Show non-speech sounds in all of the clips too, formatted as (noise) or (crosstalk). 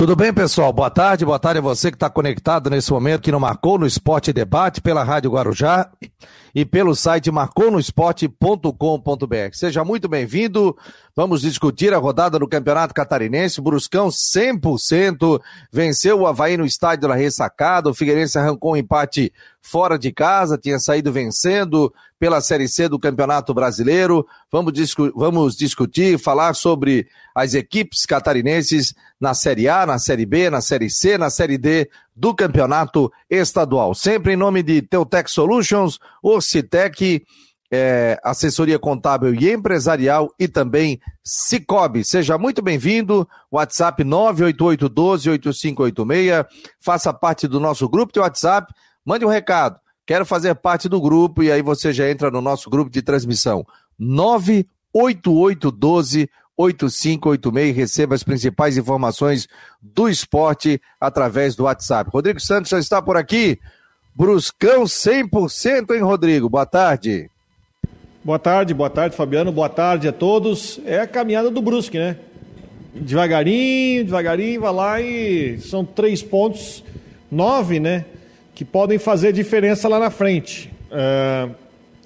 Tudo bem, pessoal? Boa tarde, boa tarde a você que está conectado nesse momento aqui no Marcou no Esporte Debate pela Rádio Guarujá e pelo site marconosport.com.br. Seja muito bem-vindo. Vamos discutir a rodada do Campeonato Catarinense. Bruscão 100% venceu o Havaí no estádio da Ressacada. O Figueirense arrancou um empate fora de casa, tinha saído vencendo pela Série C do Campeonato Brasileiro. Vamos, discu vamos discutir, falar sobre as equipes catarinenses na Série A, na Série B, na Série C, na Série D do Campeonato Estadual. Sempre em nome de Teutec Solutions, Orcitec, é, assessoria contábil e empresarial e também Cicobi. Seja muito bem-vindo. WhatsApp 988128586. Faça parte do nosso grupo de WhatsApp. Mande um recado. Quero fazer parte do grupo e aí você já entra no nosso grupo de transmissão. 98812 8586. Receba as principais informações do esporte através do WhatsApp. Rodrigo Santos já está por aqui. Bruscão 100%, hein, Rodrigo? Boa tarde. Boa tarde, boa tarde, Fabiano. Boa tarde a todos. É a caminhada do Brusque, né? Devagarinho, devagarinho, vai lá e são três pontos, nove, né? Que podem fazer diferença lá na frente. É...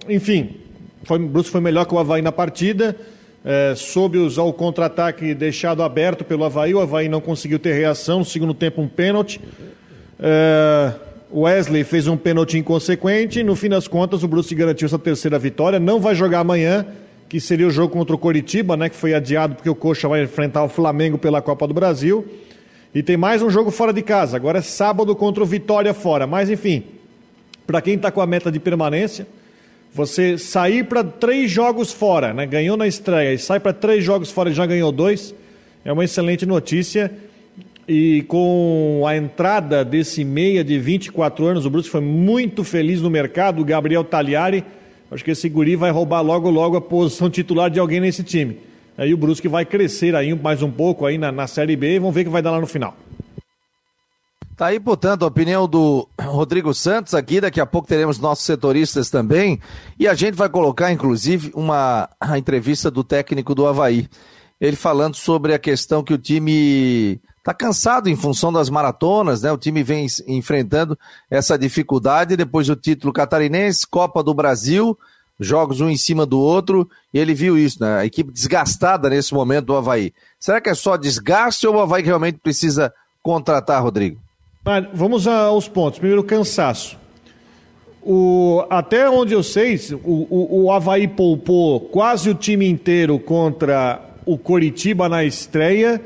Enfim, foi, o Brusque foi melhor que o Havaí na partida é, soube usar o contra-ataque deixado aberto pelo Havaí. O Havaí não conseguiu ter reação. No segundo tempo, um pênalti. É, Wesley fez um pênalti inconsequente. No fim das contas, o Bruce garantiu essa terceira vitória. Não vai jogar amanhã, que seria o jogo contra o Coritiba, né, que foi adiado porque o Coxa vai enfrentar o Flamengo pela Copa do Brasil. E tem mais um jogo fora de casa. Agora é sábado contra o Vitória fora. Mas, enfim, para quem está com a meta de permanência você sair para três jogos fora, né? ganhou na estreia e sai para três jogos fora e já ganhou dois, é uma excelente notícia. E com a entrada desse meia de 24 anos, o Bruce foi muito feliz no mercado, o Gabriel Tagliari. Acho que esse guri vai roubar logo logo a posição titular de alguém nesse time. Aí o Brusque vai crescer aí mais um pouco aí na, na Série B e vamos ver o que vai dar lá no final. Tá aí, portanto, a opinião do Rodrigo Santos aqui. Daqui a pouco teremos nossos setoristas também. E a gente vai colocar, inclusive, uma a entrevista do técnico do Havaí. Ele falando sobre a questão que o time está cansado em função das maratonas, né? O time vem enfrentando essa dificuldade depois do título catarinense, Copa do Brasil, jogos um em cima do outro, e ele viu isso, né? A equipe desgastada nesse momento do Havaí. Será que é só desgaste ou o Havaí realmente precisa contratar, Rodrigo? Vamos aos pontos. Primeiro, cansaço. O, até onde eu sei, o, o, o Havaí poupou quase o time inteiro contra o Coritiba na estreia,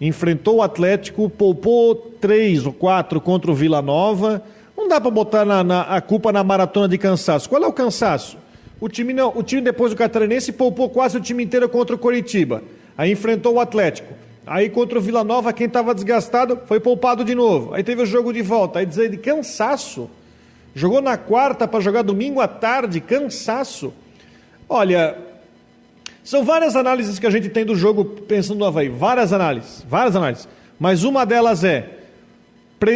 enfrentou o Atlético, poupou três ou quatro contra o Vila Nova. Não dá para botar na, na, a culpa na maratona de cansaço. Qual é o cansaço? O time, não, o time depois do Catarinense poupou quase o time inteiro contra o Coritiba. Aí enfrentou o Atlético. Aí contra o Vila Nova, quem estava desgastado foi poupado de novo. Aí teve o jogo de volta. Aí dizer de cansaço. Jogou na quarta para jogar domingo à tarde, cansaço. Olha, são várias análises que a gente tem do jogo pensando no Havaí. Várias análises, várias análises. Mas uma delas é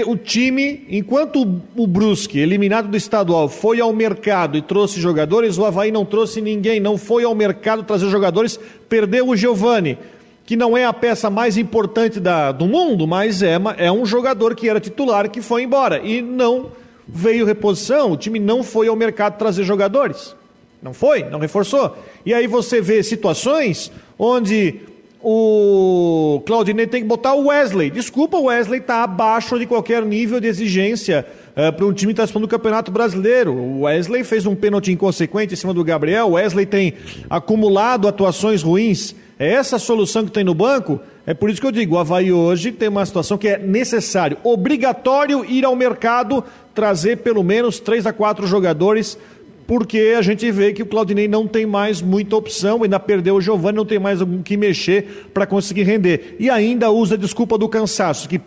o time, enquanto o Brusque, eliminado do estadual, foi ao mercado e trouxe jogadores, o Havaí não trouxe ninguém, não foi ao mercado trazer jogadores, perdeu o Giovani que não é a peça mais importante da, do mundo, mas é, é um jogador que era titular que foi embora e não veio reposição. O time não foi ao mercado trazer jogadores. Não foi, não reforçou. E aí você vê situações onde o Claudinei tem que botar o Wesley. Desculpa, o Wesley está abaixo de qualquer nível de exigência uh, para um time que está disputando o Campeonato Brasileiro. O Wesley fez um pênalti inconsequente em cima do Gabriel. O Wesley tem acumulado atuações ruins é essa solução que tem no banco? É por isso que eu digo, o Havaí hoje tem uma situação que é necessário, obrigatório ir ao mercado, trazer pelo menos três a quatro jogadores, porque a gente vê que o Claudinei não tem mais muita opção, ainda perdeu o Giovanni, não tem mais o que mexer para conseguir render. E ainda usa a desculpa do cansaço, que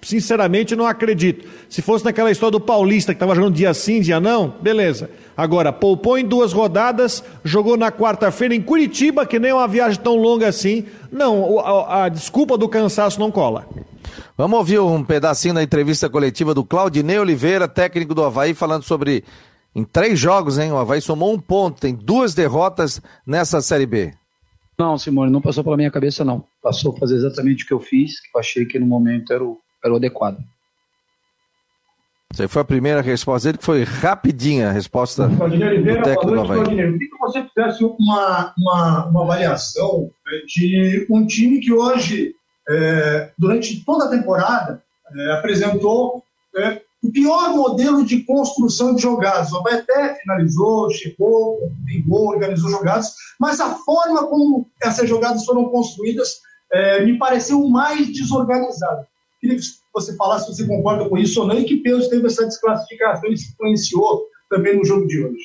sinceramente não acredito. Se fosse naquela história do Paulista que estava jogando dia sim, dia não, beleza. Agora, poupou em duas rodadas, jogou na quarta-feira em Curitiba, que nem é uma viagem tão longa assim. Não, a, a, desculpa do cansaço não cola. Vamos ouvir um pedacinho da entrevista coletiva do Claudinei Oliveira, técnico do Havaí, falando sobre. Em três jogos, hein? O Havaí somou um ponto, tem duas derrotas nessa Série B. Não, Simone, não passou pela minha cabeça, não. Passou a fazer exatamente o que eu fiz, que eu achei que no momento era o, era o adequado. Você foi a primeira resposta dele, que foi rapidinha a resposta do técnico Havaí. Eu queria que você fizesse uma, uma, uma avaliação né, de um time que hoje, é, durante toda a temporada, é, apresentou é, o pior modelo de construção de jogadas. O até finalizou, chegou, brigou, organizou jogadas, mas a forma como essas jogadas foram construídas é, me pareceu mais desorganizada. Queria que você falasse se você concorda com isso ou não e que peso teve essa desclassificação e se influenciou também no jogo de hoje.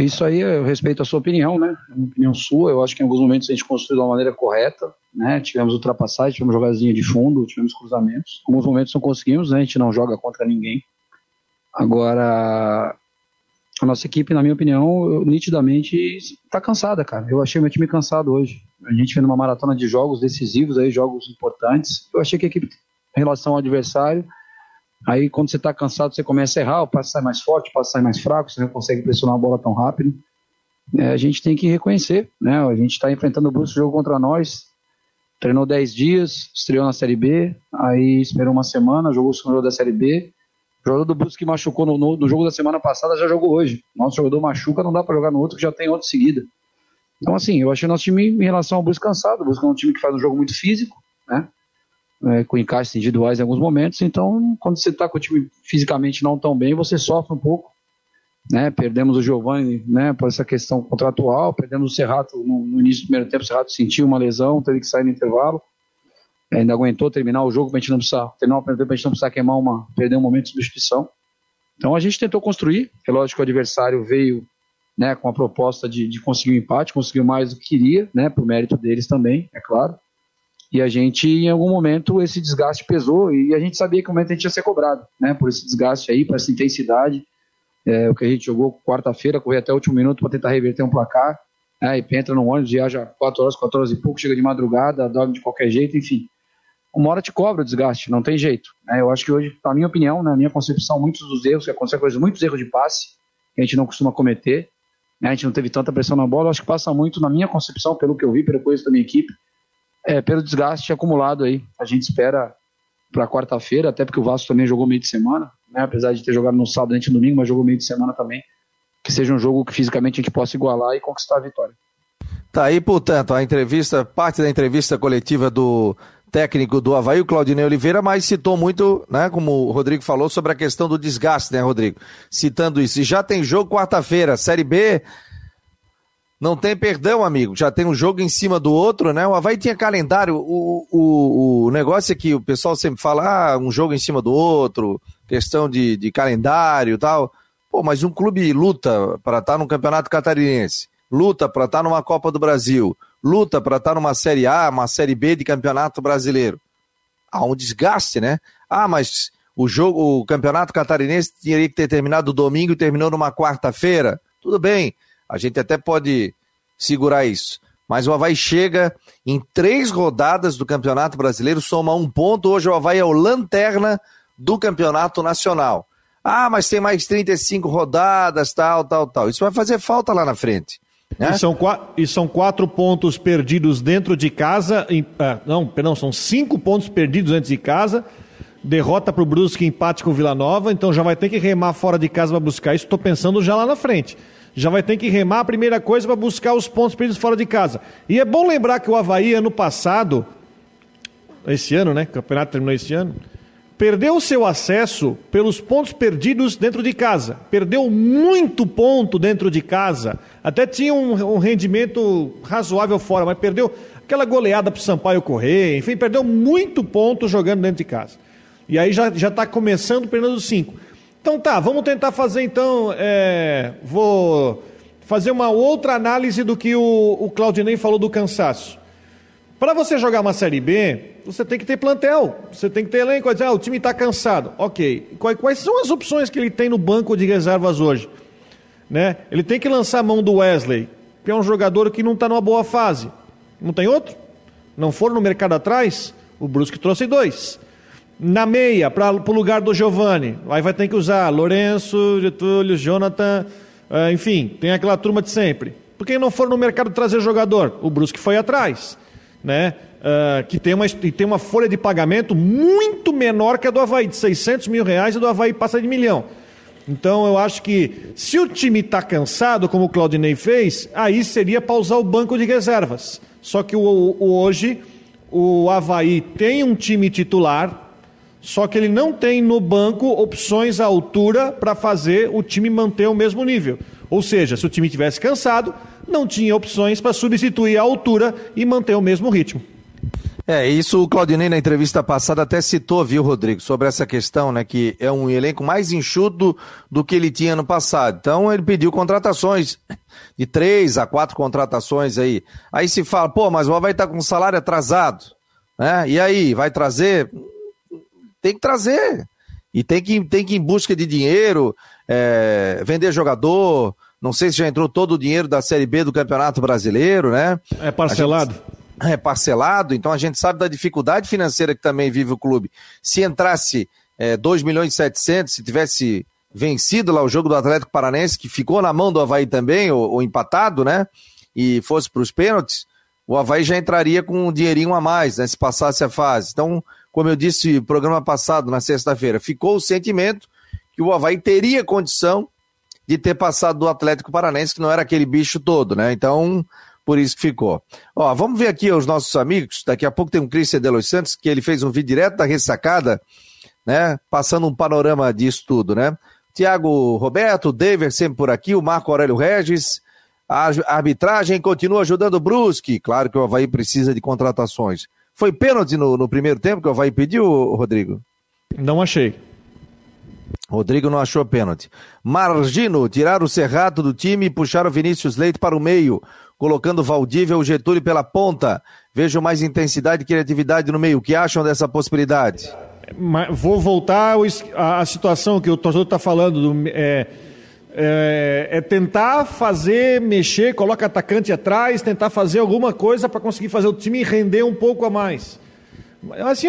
Isso aí eu respeito a sua opinião, né? É uma opinião sua. Eu acho que em alguns momentos a gente construiu de uma maneira correta, né? Tivemos ultrapassagem, tivemos jogadinha de fundo, tivemos cruzamentos. Em alguns momentos não conseguimos, né? A gente não joga contra ninguém. Agora, a nossa equipe, na minha opinião, nitidamente está cansada, cara. Eu achei meu time cansado hoje. A gente fez uma maratona de jogos decisivos aí, jogos importantes. Eu achei que a equipe, em relação ao adversário, aí quando você está cansado, você começa a errar, o passe sai mais forte, o passe sai mais fraco, você não consegue pressionar a bola tão rápido. É, a gente tem que reconhecer, né? A gente está enfrentando o Brusque jogo contra nós, treinou 10 dias, estreou na Série B, aí esperou uma semana, jogou o segundo jogo da Série B. O jogador do Brusque que machucou no, no, no, jogo da semana passada já jogou hoje. Nosso jogador machuca, não dá para jogar no outro que já tem outro seguida. Então, assim, eu achei nosso time em relação ao Brusque cansado. O Brusque é um time que faz um jogo muito físico, né? É, com encaixes individuais em alguns momentos. Então, quando você está com o time fisicamente não tão bem, você sofre um pouco. Né? Perdemos o Giovanni né, por essa questão contratual, perdemos o Serrato no, no início do primeiro tempo. O Serrato sentiu uma lesão, teve que sair no intervalo. Ainda aguentou terminar o jogo para a gente não precisar, terminar para a gente não precisar queimar uma, perder um momento de substituição. Então a gente tentou construir, é lógico que o adversário veio né, com a proposta de, de conseguir um empate, conseguiu mais do que queria, né, por mérito deles também, é claro. E a gente, em algum momento, esse desgaste pesou e a gente sabia que o momento a gente ia ser cobrado, né, por esse desgaste aí, por essa intensidade. É, o que a gente jogou quarta-feira, correr até o último minuto para tentar reverter um placar, né, e entra no ônibus, viaja 4 horas, 4 horas e pouco, chega de madrugada, dorme de qualquer jeito, enfim. Uma hora te cobra o desgaste, não tem jeito. Né? Eu acho que hoje, na minha opinião, na minha concepção, muitos dos erros que aconteceram, coisas, muitos erros de passe, que a gente não costuma cometer, né? a gente não teve tanta pressão na bola, eu acho que passa muito, na minha concepção, pelo que eu vi, pelo coisa da minha equipe, é, pelo desgaste acumulado aí. A gente espera para quarta-feira, até porque o Vasco também jogou meio de semana, né? apesar de ter jogado no sábado e no domingo, mas jogou meio de semana também. Que seja um jogo que fisicamente a gente possa igualar e conquistar a vitória. Tá aí, portanto, a entrevista, parte da entrevista coletiva do técnico do Havaí, o Claudinei Oliveira, mas citou muito, né, como o Rodrigo falou, sobre a questão do desgaste, né, Rodrigo? Citando isso. E já tem jogo quarta-feira, Série B. Não tem perdão, amigo. Já tem um jogo em cima do outro, né? O Havaí tinha calendário. O, o, o negócio é que o pessoal sempre fala, ah, um jogo em cima do outro, questão de, de calendário e tal. Pô, mas um clube luta para estar tá Campeonato Catarinense, luta para estar tá numa Copa do Brasil, luta para estar tá numa Série A, uma Série B de Campeonato Brasileiro. Há um desgaste, né? Ah, mas o jogo, o Campeonato Catarinense teria que ter terminado domingo e terminou numa quarta-feira. Tudo bem, a gente até pode segurar isso. Mas o Havaí chega em três rodadas do Campeonato Brasileiro, soma um ponto. Hoje o Havaí é o lanterna do Campeonato Nacional. Ah, mas tem mais 35 rodadas, tal, tal, tal. Isso vai fazer falta lá na frente. Né? E, são e são quatro pontos perdidos dentro de casa. Em, ah, não, perdão, são cinco pontos perdidos dentro de casa. Derrota para o Brusque, empate com o Vila Nova. Então já vai ter que remar fora de casa para buscar isso. Estou pensando já lá na frente. Já vai ter que remar a primeira coisa para buscar os pontos perdidos fora de casa. E é bom lembrar que o Havaí, ano passado, esse ano, né? O campeonato terminou esse ano perdeu o seu acesso pelos pontos perdidos dentro de casa. Perdeu muito ponto dentro de casa. Até tinha um, um rendimento razoável fora, mas perdeu aquela goleada para o Sampaio correr. Enfim, perdeu muito ponto jogando dentro de casa. E aí já está começando perdendo cinco. Então tá, vamos tentar fazer então. É, vou fazer uma outra análise do que o, o Claudinei falou do cansaço. Para você jogar uma Série B, você tem que ter plantel, você tem que ter elenco. Ah, o time está cansado. Ok. Quais são as opções que ele tem no banco de reservas hoje? Né? Ele tem que lançar a mão do Wesley, que é um jogador que não está numa boa fase. Não tem outro? Não foram no mercado atrás? O Brusque trouxe dois. Na meia, para o lugar do Giovani, aí vai ter que usar Lourenço, Getúlio, Jonathan, uh, enfim, tem aquela turma de sempre. Por que não foram no mercado trazer jogador? O Brusque foi atrás, né? Uh, que tem uma, tem uma folha de pagamento muito menor que a do Havaí, de 600 mil reais, e do Havaí passa de milhão. Então eu acho que se o time está cansado, como o Claudinei fez, aí seria para usar o banco de reservas. Só que o, o, hoje o Havaí tem um time titular, só que ele não tem no banco opções à altura para fazer o time manter o mesmo nível. Ou seja, se o time tivesse cansado, não tinha opções para substituir a altura e manter o mesmo ritmo. É, isso o Claudinei na entrevista passada até citou, viu, Rodrigo, sobre essa questão, né, que é um elenco mais enxuto do que ele tinha no passado. Então ele pediu contratações de três a quatro contratações aí. Aí se fala, pô, mas o Havaí tá com salário atrasado, né? E aí, vai trazer? Tem que trazer. E tem que, tem que ir em busca de dinheiro, é, vender jogador, não sei se já entrou todo o dinheiro da Série B do Campeonato Brasileiro, né? É parcelado é, parcelado, então a gente sabe da dificuldade financeira que também vive o clube. Se entrasse é, 2 milhões e 700, se tivesse vencido lá o jogo do Atlético Paranense, que ficou na mão do Havaí também, ou, ou empatado, né? E fosse para os pênaltis, o Havaí já entraria com um dinheirinho a mais, né? Se passasse a fase. Então, como eu disse programa passado, na sexta-feira, ficou o sentimento que o Havaí teria condição de ter passado do Atlético Paranense, que não era aquele bicho todo, né? Então, por isso que ficou. Ó, vamos ver aqui os nossos amigos. Daqui a pouco tem um Cristian de Los Santos, que ele fez um vídeo direto da ressacada, né? Passando um panorama disso tudo, né? Tiago Roberto, David sempre por aqui, o Marco Aurélio Regis. A arbitragem continua ajudando o Brusque. Claro que o Havaí precisa de contratações. Foi pênalti no, no primeiro tempo que o Havaí pediu, Rodrigo? Não achei. Rodrigo não achou pênalti. Margino, tirar o Serrato do time e puxar o Vinícius Leite para o meio colocando Valdívia ou Getúlio pela ponta. Vejo mais intensidade e criatividade no meio. O que acham dessa possibilidade? Vou voltar à situação que o torcedor está falando. Do, é, é, é, tentar fazer, mexer, coloca atacante atrás, tentar fazer alguma coisa para conseguir fazer o time render um pouco a mais. Assim,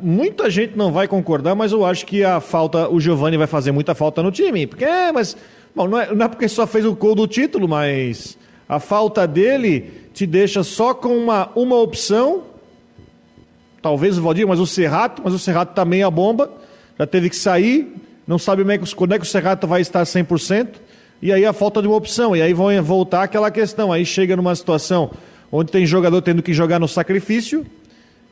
muita gente não vai concordar, mas eu acho que a falta, o Giovani vai fazer muita falta no time. Porque, é, mas, bom, não é, não é porque só fez o gol do título, mas a falta dele te deixa só com uma, uma opção. Talvez o Valdir, mas o Serrato, mas o Serrato também tá a bomba. Já teve que sair. Não sabe quando é que o Serrato vai estar 100%. E aí a falta de uma opção. E aí vão voltar aquela questão. Aí chega numa situação onde tem jogador tendo que jogar no sacrifício.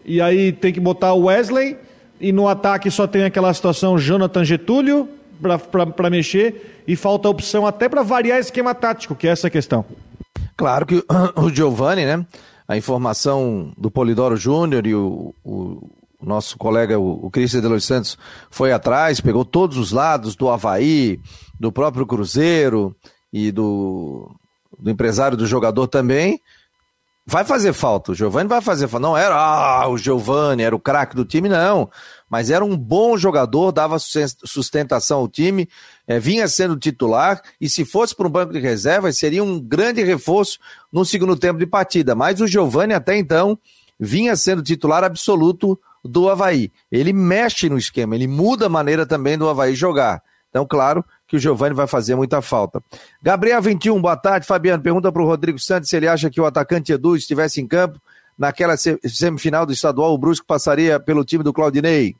E aí tem que botar o Wesley. E no ataque só tem aquela situação Jonathan Getúlio para mexer. E falta opção até para variar esquema tático, que é essa questão. Claro que o (coughs) Giovanni, né? A informação do Polidoro Júnior e o, nosso colega, o, o Cristian de Los Santos, foi atrás, pegou todos os lados do Havaí, do próprio Cruzeiro e do, do empresário do jogador também. Vai fazer falta, o Giovanni vai fazer falta. Não era ah, o Giovanni, era o craque do time, não mas era um bom jogador, dava sustentação ao time, é, vinha sendo titular, e se fosse para um banco de reservas, seria um grande reforço no segundo tempo de partida. Mas o Giovani, até então, vinha sendo titular absoluto do Havaí. Ele mexe no esquema, ele muda a maneira também do Havaí jogar. Então, claro que o Giovani vai fazer muita falta. Gabriel 21, boa tarde. Fabiano, pergunta para o Rodrigo Santos se ele acha que o atacante Edu estivesse em campo naquela semifinal do estadual, o Brusco passaria pelo time do Claudinei.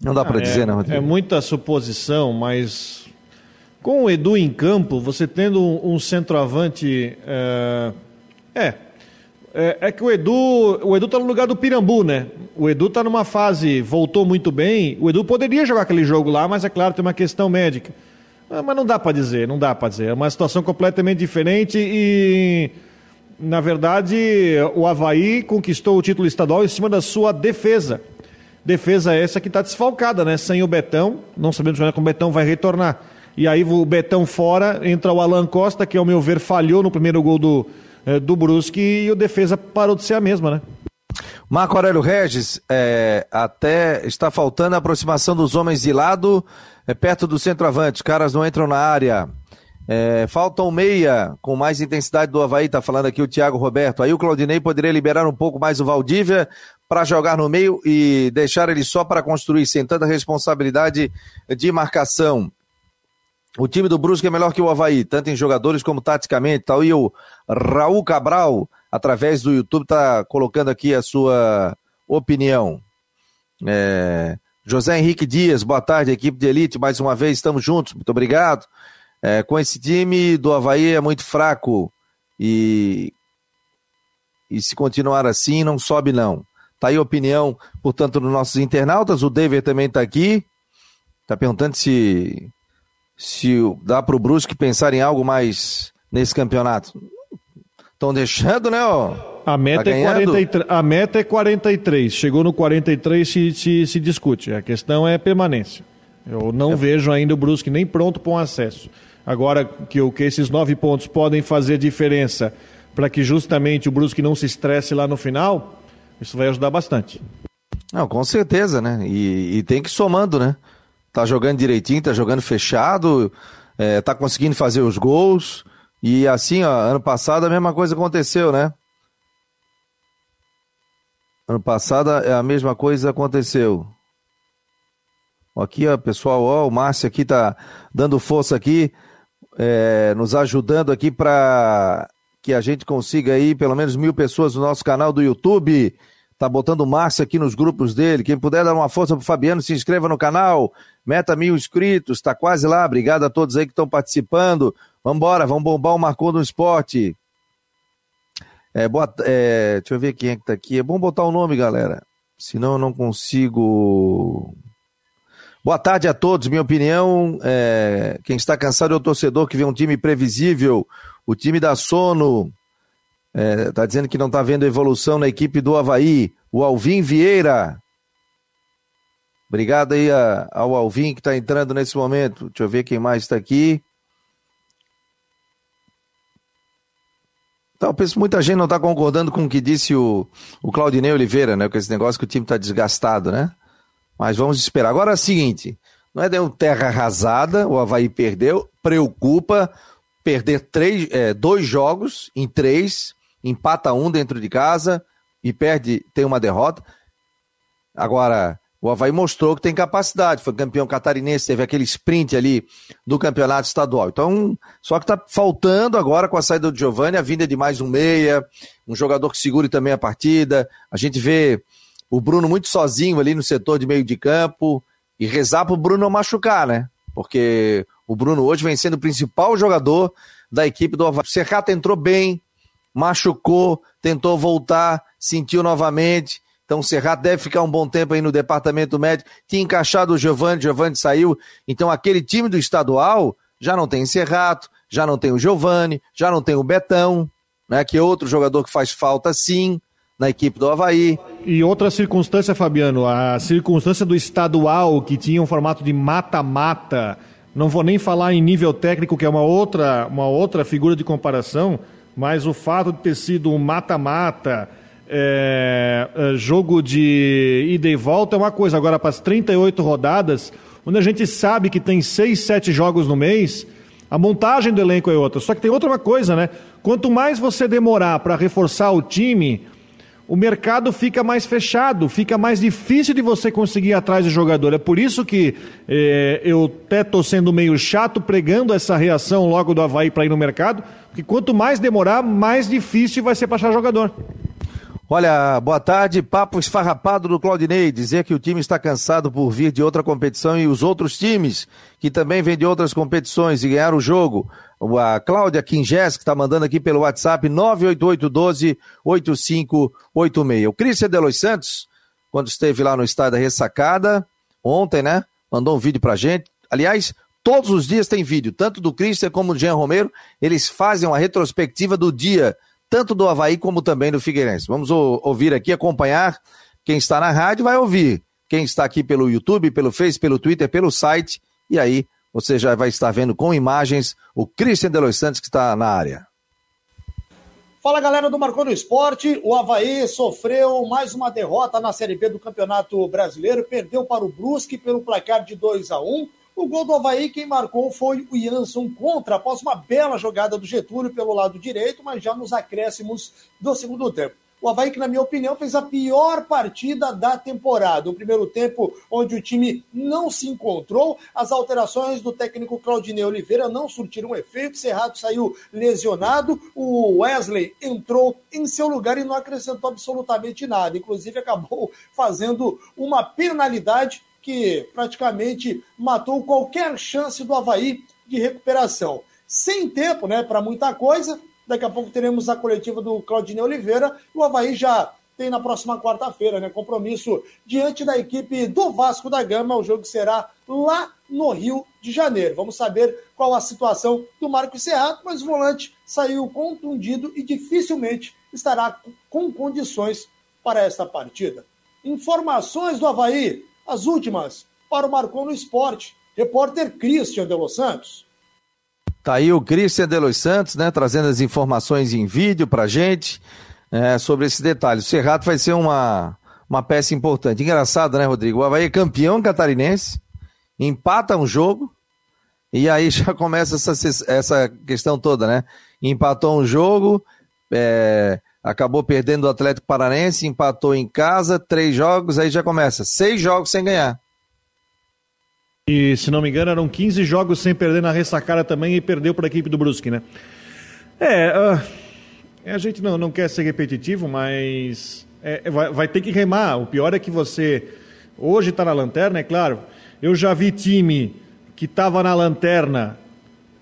Não dá para ah, dizer, é, né, Rodrigo? É muita suposição, mas com o Edu em campo, você tendo um, um centroavante. É, é, é, é, que o Edu. O Edu tá no lugar do Pirambu, né? O Edu tá numa fase, voltou muito bem. O Edu poderia jogar aquele jogo lá, mas é claro, tem uma questão médica. Ah, mas não dá para dizer, não dá para dizer. É uma situação completamente diferente e. Na verdade, o Havaí conquistou o título estadual em cima da sua defesa. Defesa essa que está desfalcada, né? Sem o Betão, não sabemos como o Betão vai retornar. E aí o Betão fora, entra o Alan Costa, que ao meu ver falhou no primeiro gol do, do Brusque e o defesa parou de ser a mesma, né? Marco Aurélio Regis, é, até está faltando a aproximação dos homens de lado, é, perto do centroavante. Caras não entram na área. É, falta um meia com mais intensidade do Havaí, tá falando aqui o Thiago Roberto. Aí o Claudinei poderia liberar um pouco mais o Valdívia para jogar no meio e deixar ele só para construir, sem tanta responsabilidade de marcação. O time do Brusque é melhor que o Havaí, tanto em jogadores como taticamente. Tal. E o Raul Cabral, através do YouTube, está colocando aqui a sua opinião. É... José Henrique Dias, boa tarde, equipe de elite. Mais uma vez, estamos juntos. Muito obrigado. É, com esse time do Havaí é muito fraco. E, e se continuar assim, não sobe, não. Tá aí a opinião, portanto, dos nossos internautas. O David também está aqui. Está perguntando se se dá para o Brusque pensar em algo mais nesse campeonato. Estão deixando, né? Ó, a, meta tá é 43, a meta é 43. Chegou no 43 se, se, se discute. A questão é permanência. Eu não é. vejo ainda o Brusque nem pronto para um acesso. Agora que, que esses nove pontos podem fazer diferença para que justamente o Brusque não se estresse lá no final, isso vai ajudar bastante. Não, com certeza, né? E, e tem que ir somando, né? Tá jogando direitinho, tá jogando fechado, é, tá conseguindo fazer os gols. E assim, ó, ano passado a mesma coisa aconteceu, né? Ano passado a mesma coisa aconteceu. Aqui, ó, pessoal, ó, o Márcio aqui tá dando força aqui, é, nos ajudando aqui para que a gente consiga aí pelo menos mil pessoas no nosso canal do YouTube. Tá botando Márcio aqui nos grupos dele. Quem puder dar uma força pro Fabiano, se inscreva no canal. Meta mil inscritos, tá quase lá. Obrigado a todos aí que estão participando. Vambora, vamos bombar o Marcou no Esporte. É, boa, é, deixa eu ver quem é que tá aqui. É bom botar o nome, galera. Senão eu não consigo. Boa tarde a todos. Minha opinião, é, quem está cansado é o torcedor que vê um time previsível, o time da sono, é, tá dizendo que não tá vendo evolução na equipe do Havaí. O Alvin Vieira. Obrigado aí a, ao Alvin que está entrando nesse momento. Deixa eu ver quem mais está aqui. Então, penso muita gente não está concordando com o que disse o, o Claudinei Oliveira, né? Com esse negócio que o time está desgastado, né? Mas vamos esperar. Agora é o seguinte: não é de um terra arrasada, o Havaí perdeu, preocupa perder três, é, dois jogos em três empata um dentro de casa e perde, tem uma derrota. Agora, o Havaí mostrou que tem capacidade, foi campeão catarinense, teve aquele sprint ali do campeonato estadual. Então, só que está faltando agora com a saída do Giovanni, a vinda de mais um meia, um jogador que segure também a partida. A gente vê o Bruno muito sozinho ali no setor de meio de campo e rezar para o Bruno não machucar, né? Porque o Bruno hoje vem sendo o principal jogador da equipe do Havaí. O Serrata entrou bem, machucou, tentou voltar, sentiu novamente. Então o Serrato deve ficar um bom tempo aí no departamento médico. Tinha encaixado o Giovani, Giovani saiu. Então aquele time do estadual já não tem Serrato, já não tem o Giovani, já não tem o Betão, né? Que é outro jogador que faz falta sim na equipe do Havaí. E outra circunstância, Fabiano, a circunstância do estadual que tinha um formato de mata-mata. Não vou nem falar em nível técnico, que é uma outra, uma outra figura de comparação mas o fato de ter sido um mata-mata, é, é, jogo de ida e volta é uma coisa. Agora, para as 38 rodadas, onde a gente sabe que tem 6, 7 jogos no mês, a montagem do elenco é outra. Só que tem outra coisa, né? Quanto mais você demorar para reforçar o time, o mercado fica mais fechado, fica mais difícil de você conseguir ir atrás de jogador. É por isso que é, eu até estou sendo meio chato pregando essa reação logo do Havaí para ir no mercado, porque quanto mais demorar, mais difícil vai ser para achar jogador. Olha, boa tarde. Papo esfarrapado do Claudinei. Dizer que o time está cansado por vir de outra competição e os outros times que também vêm de outras competições e ganharam o jogo. A Cláudia Quingés, que está mandando aqui pelo WhatsApp 98812-8586. O Cristian Delos Santos, quando esteve lá no estádio da Ressacada, ontem, né? Mandou um vídeo pra gente. Aliás, todos os dias tem vídeo, tanto do Cristian como do Jean Romero. Eles fazem uma retrospectiva do dia tanto do Havaí como também do Figueirense. Vamos ouvir aqui, acompanhar. Quem está na rádio vai ouvir. Quem está aqui pelo YouTube, pelo Face, pelo Twitter, pelo site. E aí você já vai estar vendo com imagens o Christian Delos Santos que está na área. Fala galera do Marcou no Esporte. O Havaí sofreu mais uma derrota na Série B do Campeonato Brasileiro. Perdeu para o Brusque pelo placar de 2 a 1 o gol do Havaí, quem marcou foi o Jansson contra, após uma bela jogada do Getúlio pelo lado direito, mas já nos acréscimos do segundo tempo. O Havaí, que na minha opinião, fez a pior partida da temporada. O primeiro tempo, onde o time não se encontrou, as alterações do técnico Claudinei Oliveira não surtiram efeito. Cerrado saiu lesionado, o Wesley entrou em seu lugar e não acrescentou absolutamente nada. Inclusive, acabou (laughs) fazendo uma penalidade que praticamente matou qualquer chance do Havaí de recuperação. Sem tempo né, para muita coisa, Daqui a pouco teremos a coletiva do Claudinei Oliveira. O Havaí já tem na próxima quarta-feira, né? Compromisso diante da equipe do Vasco da Gama. O jogo será lá no Rio de Janeiro. Vamos saber qual a situação do Marcos Serrato, mas o volante saiu contundido e dificilmente estará com condições para esta partida. Informações do Havaí, as últimas para o Marcon no Esporte. Repórter Christian de Los Santos. Tá aí o Christian de Los Santos, né, trazendo as informações em vídeo pra gente é, sobre esse detalhe. O Serrato vai ser uma, uma peça importante. Engraçado, né, Rodrigo? O Havaí é campeão catarinense, empata um jogo, e aí (laughs) já começa essa, essa questão toda, né? Empatou um jogo, é, acabou perdendo o Atlético Paranense, empatou em casa, três jogos, aí já começa. Seis jogos sem ganhar. E, se não me engano, eram 15 jogos sem perder na ressacada também e perdeu para a equipe do Brusque, né? É, uh, a gente não, não quer ser repetitivo, mas é, vai, vai, ter que remar. O pior é que você hoje está na lanterna, é claro. Eu já vi time que estava na lanterna,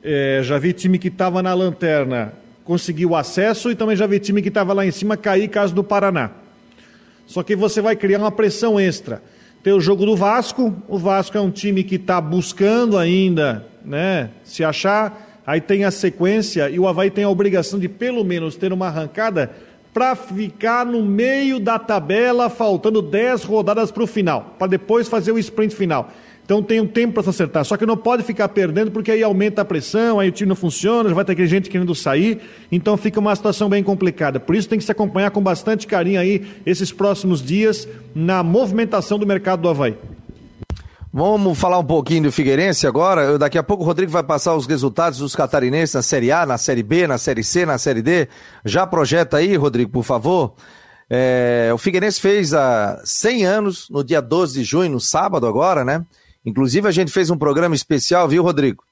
é, já vi time que estava na lanterna conseguiu acesso e também já vi time que estava lá em cima cair caso do Paraná. Só que você vai criar uma pressão extra. Tem o jogo do Vasco. O Vasco é um time que está buscando ainda né, se achar. Aí tem a sequência e o Havaí tem a obrigação de pelo menos ter uma arrancada para ficar no meio da tabela, faltando 10 rodadas para o final, para depois fazer o sprint final. Então tem um tempo para se acertar. Só que não pode ficar perdendo, porque aí aumenta a pressão, aí o time não funciona, já vai ter gente querendo sair. Então fica uma situação bem complicada. Por isso tem que se acompanhar com bastante carinho aí esses próximos dias na movimentação do mercado do Havaí. Vamos falar um pouquinho do Figueirense agora. Daqui a pouco o Rodrigo vai passar os resultados dos catarinenses na Série A, na Série B, na Série C, na Série D. Já projeta aí, Rodrigo, por favor. É, o Figueirense fez há 100 anos, no dia 12 de junho, no sábado agora, né? Inclusive, a gente fez um programa especial, viu, Rodrigo?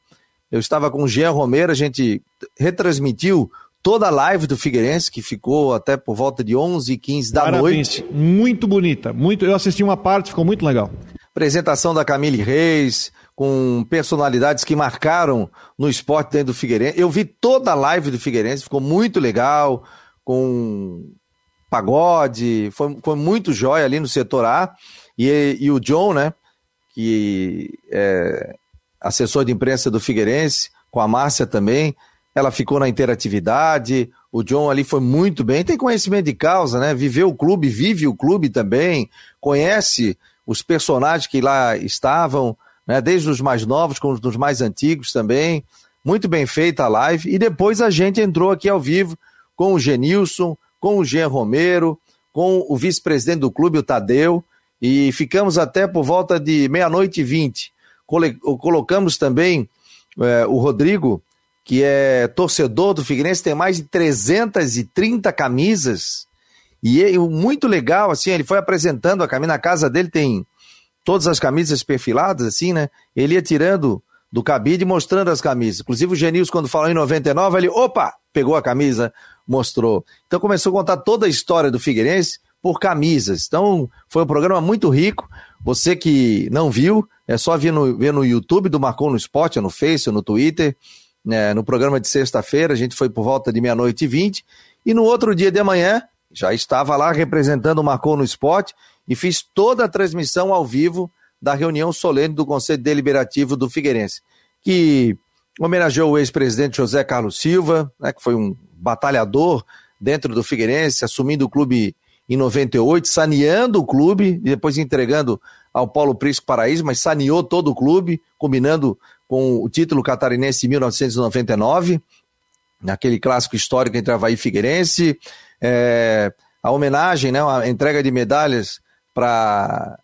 Eu estava com o Jean Romero, a gente retransmitiu toda a live do Figueirense, que ficou até por volta de 11 e 15 da Parabéns. noite. Muito bonita, muito. Eu assisti uma parte, ficou muito legal. Apresentação da Camille Reis, com personalidades que marcaram no esporte dentro do Figueirense. Eu vi toda a live do Figueirense, ficou muito legal, com pagode, foi, foi muito jóia ali no setor A. E, e o John, né, que é assessor de imprensa do Figueirense, com a Márcia também. Ela ficou na interatividade, o John ali foi muito bem, tem conhecimento de causa, né? Viveu o clube, vive o clube também, conhece os personagens que lá estavam, né? Desde os mais novos como os mais antigos também. Muito bem feita a live. E depois a gente entrou aqui ao vivo com o Genilson, com o Jean Romero, com o vice-presidente do clube, o Tadeu, e ficamos até por volta de meia-noite e vinte. Colocamos também é, o Rodrigo, que é torcedor do Figueirense, tem mais de 330 camisas. E é muito legal, assim, ele foi apresentando a camisa. Na casa dele tem todas as camisas perfiladas, assim, né? Ele ia tirando do cabide mostrando as camisas. Inclusive o Genils, quando falou em 99, ele, opa, pegou a camisa, mostrou. Então começou a contar toda a história do Figueirense por camisas. Então, foi um programa muito rico. Você que não viu, é só ver no, ver no YouTube do Marcon no Esporte, no Face, no Twitter. Né, no programa de sexta-feira, a gente foi por volta de meia-noite e vinte. E no outro dia de manhã, já estava lá representando o Marcon no Esporte e fiz toda a transmissão ao vivo da reunião solene do Conselho Deliberativo do Figueirense, que homenageou o ex-presidente José Carlos Silva, né, que foi um batalhador dentro do Figueirense, assumindo o clube em 98, saneando o clube e depois entregando ao Paulo Prisco Paraíso, mas saneou todo o clube, combinando com o título catarinense de 1999, naquele clássico histórico entre Havaí e Figueirense. É, a homenagem, né, a entrega de medalhas para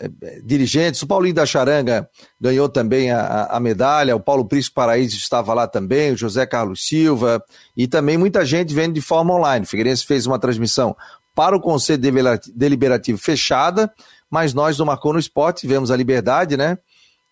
é, dirigentes. O Paulinho da Charanga ganhou também a, a medalha, o Paulo Prisco Paraíso estava lá também, o José Carlos Silva, e também muita gente vendo de forma online. Figueirense fez uma transmissão para o Conselho Deliberativo fechada, mas nós do Marcou no Esporte tivemos a liberdade, né?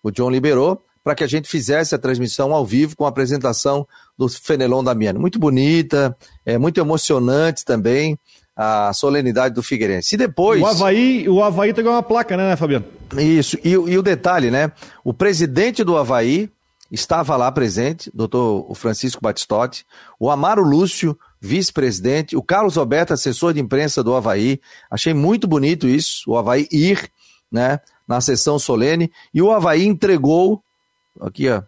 O John liberou para que a gente fizesse a transmissão ao vivo com a apresentação do Fenelon Damiano. Muito bonita, é muito emocionante também a solenidade do Figueirense. E depois. O Havaí, o Havaí pegou uma placa, né, Fabiano? Isso, e, e o detalhe, né? O presidente do Havaí estava lá presente, doutor Francisco Batistotti, o Amaro Lúcio, vice-presidente, o Carlos Alberto, assessor de imprensa do Havaí. Achei muito bonito isso, o Havaí ir, né, na sessão solene, e o Havaí entregou, aqui, ó,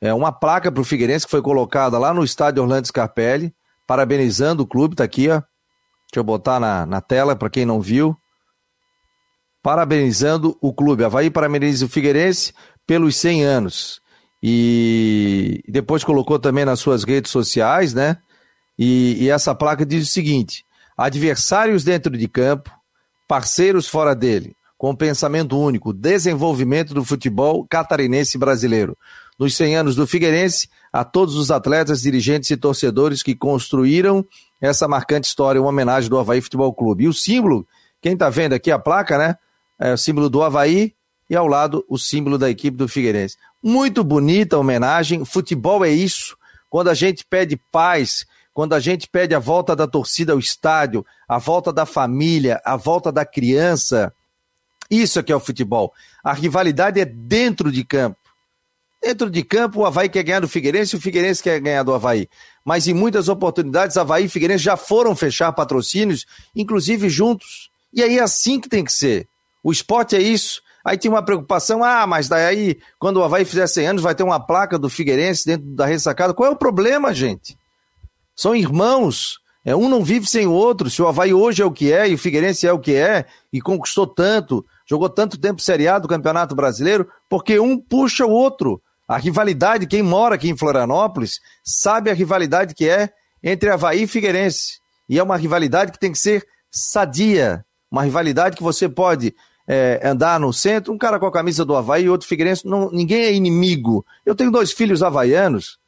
é, uma placa para o Figueirense que foi colocada lá no estádio Orlando Scarpelli, parabenizando o clube, tá aqui, ó. Deixa eu botar na, na tela para quem não viu. Parabenizando o clube. Havaí parabeniza o Figueirense pelos 100 anos. E depois colocou também nas suas redes sociais, né? E, e essa placa diz o seguinte: adversários dentro de campo, parceiros fora dele, com pensamento único, desenvolvimento do futebol catarinense brasileiro. Nos 100 anos do Figueirense, a todos os atletas, dirigentes e torcedores que construíram essa marcante história, uma homenagem do Havaí Futebol Clube. E o símbolo, quem está vendo aqui a placa, né? É o símbolo do Havaí e ao lado o símbolo da equipe do Figueirense. Muito bonita a homenagem. Futebol é isso. Quando a gente pede paz, quando a gente pede a volta da torcida ao estádio, a volta da família, a volta da criança. Isso é que é o futebol. A rivalidade é dentro de campo. Dentro de campo, o Havaí quer ganhar do Figueirense e o Figueirense quer ganhar do Havaí. Mas em muitas oportunidades, Havaí e Figueirense já foram fechar patrocínios, inclusive juntos. E aí é assim que tem que ser. O esporte é isso. Aí tinha uma preocupação, ah, mas daí quando o Havaí fizer 100 anos vai ter uma placa do Figueirense dentro da ressacada. Qual é o problema, gente? São irmãos. É, um não vive sem o outro. Se o Havaí hoje é o que é e o Figueirense é o que é e conquistou tanto, jogou tanto tempo seriado do Campeonato Brasileiro, porque um puxa o outro. A rivalidade, quem mora aqui em Florianópolis sabe a rivalidade que é entre Havaí e Figueirense. E é uma rivalidade que tem que ser sadia. Uma rivalidade que você pode é, andar no centro, um cara com a camisa do Havaí e outro Figueirense, não, ninguém é inimigo. Eu tenho dois filhos havaianos,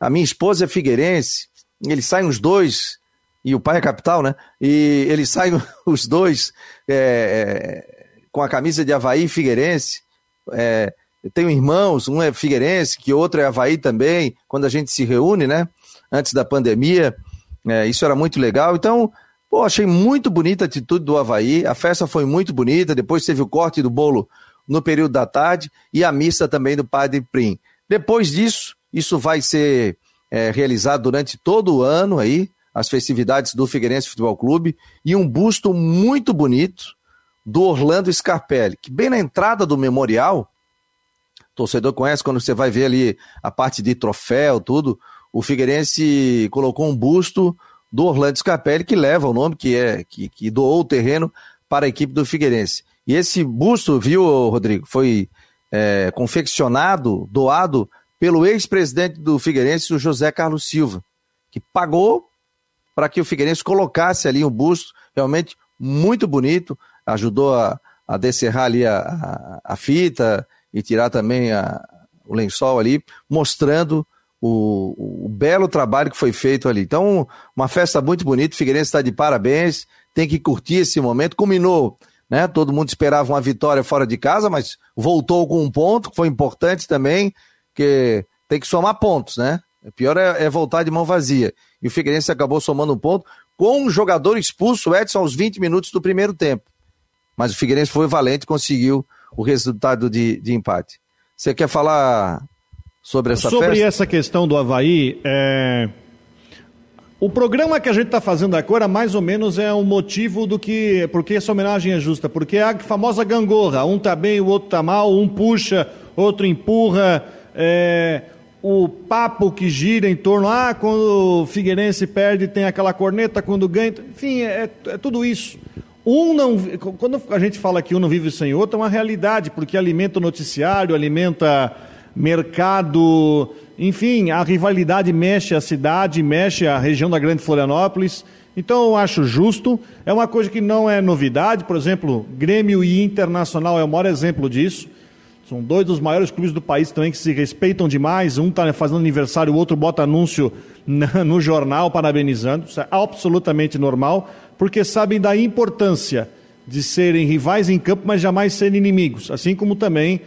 a minha esposa é figueirense, eles saem os dois, e o pai é capital, né? E eles saem (laughs) os dois é, é, com a camisa de Havaí e Figueirense. É, eu tenho irmãos, um é Figueirense, que outro é Havaí também, quando a gente se reúne, né? Antes da pandemia. É, isso era muito legal. Então, Pô, achei muito bonita a atitude do Havaí. A festa foi muito bonita. Depois teve o corte do bolo no período da tarde e a missa também do Padre Prim. Depois disso, isso vai ser é, realizado durante todo o ano aí, as festividades do Figueirense Futebol Clube e um busto muito bonito do Orlando Scarpelli, que bem na entrada do memorial, torcedor conhece quando você vai ver ali a parte de troféu, tudo, o Figueirense colocou um busto do Orlando Scarpelli, que leva o nome, que é que, que doou o terreno para a equipe do Figueirense. E esse busto, viu, Rodrigo, foi é, confeccionado, doado pelo ex-presidente do Figueirense, o José Carlos Silva, que pagou para que o Figueirense colocasse ali um busto realmente muito bonito, ajudou a, a descerrar ali a, a, a fita e tirar também a, o lençol ali, mostrando o, o, belo trabalho que foi feito ali. Então, uma festa muito bonita, o Figueirense está de parabéns, tem que curtir esse momento. Culminou, né? Todo mundo esperava uma vitória fora de casa, mas voltou com um ponto, que foi importante também, que tem que somar pontos, né? O pior é, é voltar de mão vazia. E o Figueirense acabou somando um ponto com um jogador expulso, Edson, aos 20 minutos do primeiro tempo. Mas o Figueirense foi valente, conseguiu o resultado de, de empate. Você quer falar sobre essa sobre festa? essa questão do Havaí, é... o programa que a gente está fazendo agora, mais ou menos, é um motivo do que. Porque essa homenagem é justa. Porque é a famosa gangorra. Um tá bem, o outro tá mal, um puxa, outro empurra. É... O papo que gira em torno, ah, quando o Figueirense perde tem aquela corneta, quando ganha. Enfim, é, é tudo isso. Um não, quando a gente fala que um não vive sem outro, é uma realidade, porque alimenta o noticiário, alimenta mercado, enfim, a rivalidade mexe a cidade, mexe a região da Grande Florianópolis. Então eu acho justo. É uma coisa que não é novidade, por exemplo, Grêmio e Internacional é o maior exemplo disso. São dois dos maiores clubes do país também que se respeitam demais. Um está fazendo aniversário, o outro bota anúncio (laughs) no jornal parabenizando. Isso é absolutamente normal, porque sabem da importância de serem rivais em campo, mas jamais serem inimigos. Assim como também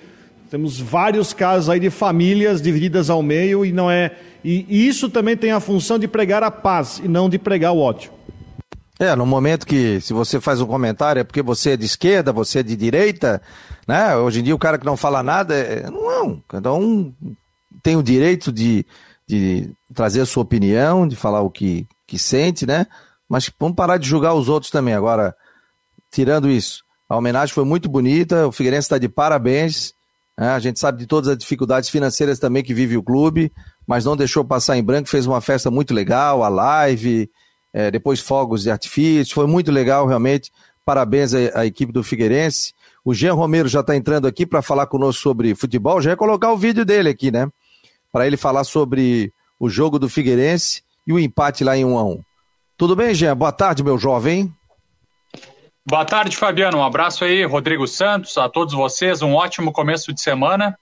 temos vários casos aí de famílias divididas ao meio e não é. E, isso também tem a função de pregar a paz e não de pregar o ódio. É, no momento que se você faz um comentário é porque você é de esquerda, você é de direita, né? Hoje em dia o cara que não fala nada, é... não, cada um tem o direito de, de trazer a sua opinião, de falar o que, que sente, né? Mas vamos parar de julgar os outros também. Agora, tirando isso, a homenagem foi muito bonita, o Figueirense está de parabéns. Né? A gente sabe de todas as dificuldades financeiras também que vive o clube, mas não deixou passar em branco, fez uma festa muito legal, a live, é, depois fogos de artifício, foi muito legal realmente. Parabéns à, à equipe do Figueirense. O Jean Romero já está entrando aqui para falar conosco sobre futebol. Já ia colocar o vídeo dele aqui, né? Para ele falar sobre o jogo do Figueirense e o empate lá em 1 a 1 Tudo bem, Jean? Boa tarde, meu jovem. Boa tarde, Fabiano. Um abraço aí, Rodrigo Santos, a todos vocês. Um ótimo começo de semana.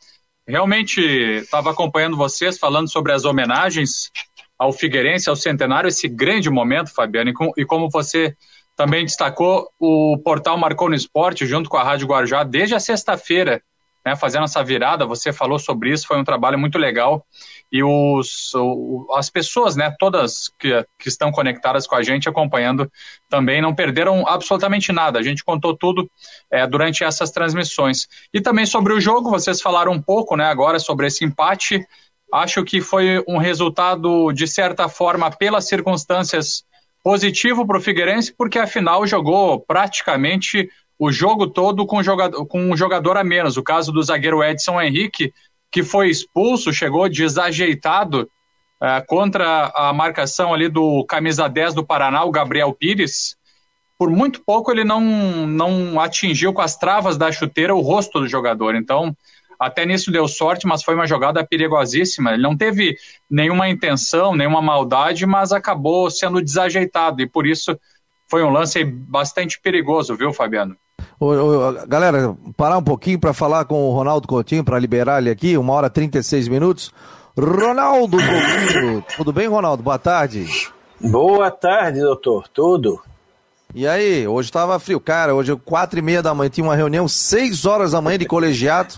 Realmente estava acompanhando vocês falando sobre as homenagens ao Figueirense, ao centenário, esse grande momento, Fabiano, e, com, e como você também destacou, o portal Marcou no Esporte, junto com a Rádio Guarujá, desde a sexta-feira, né, fazendo essa virada, você falou sobre isso, foi um trabalho muito legal, e os, o, as pessoas, né, todas que, que estão conectadas com a gente, acompanhando também, não perderam absolutamente nada, a gente contou tudo é, durante essas transmissões. E também sobre o jogo, vocês falaram um pouco, né, agora sobre esse empate, Acho que foi um resultado, de certa forma, pelas circunstâncias, positivo para o Figueirense, porque afinal jogou praticamente o jogo todo com, jogador, com um jogador a menos. O caso do zagueiro Edson Henrique, que foi expulso, chegou desajeitado uh, contra a marcação ali do camisa 10 do Paraná, o Gabriel Pires. Por muito pouco ele não, não atingiu com as travas da chuteira o rosto do jogador. Então, até nisso deu sorte, mas foi uma jogada perigosíssima. Ele não teve nenhuma intenção, nenhuma maldade, mas acabou sendo desajeitado. E por isso foi um lance bastante perigoso, viu, Fabiano? Ô, ô, galera, parar um pouquinho para falar com o Ronaldo Coutinho, para liberar ele aqui, uma hora e 36 minutos. Ronaldo Coutinho, tudo bem, Ronaldo? Boa tarde. Boa tarde, doutor. Tudo? E aí, hoje estava frio. Cara, hoje quatro e meia da manhã tinha uma reunião, seis horas da manhã de colegiado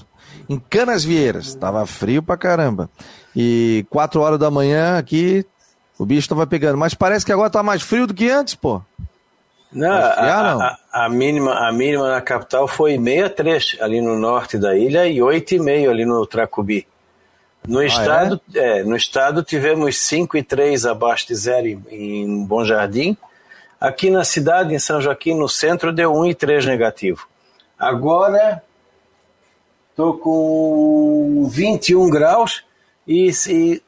em Canas Vieiras. Tava frio pra caramba. E quatro horas da manhã aqui, o bicho tava pegando. Mas parece que agora tá mais frio do que antes, pô. Não, a? A, a, mínima, a mínima na capital foi 63 ali no norte da ilha e 8,5 ali no Tracubi. No ah, estado, é? É, no estado tivemos 5 e 3 abaixo de zero em, em Bom Jardim. Aqui na cidade, em São Joaquim, no centro, deu 1 e 3 negativo. Agora Estou com 21 graus e, e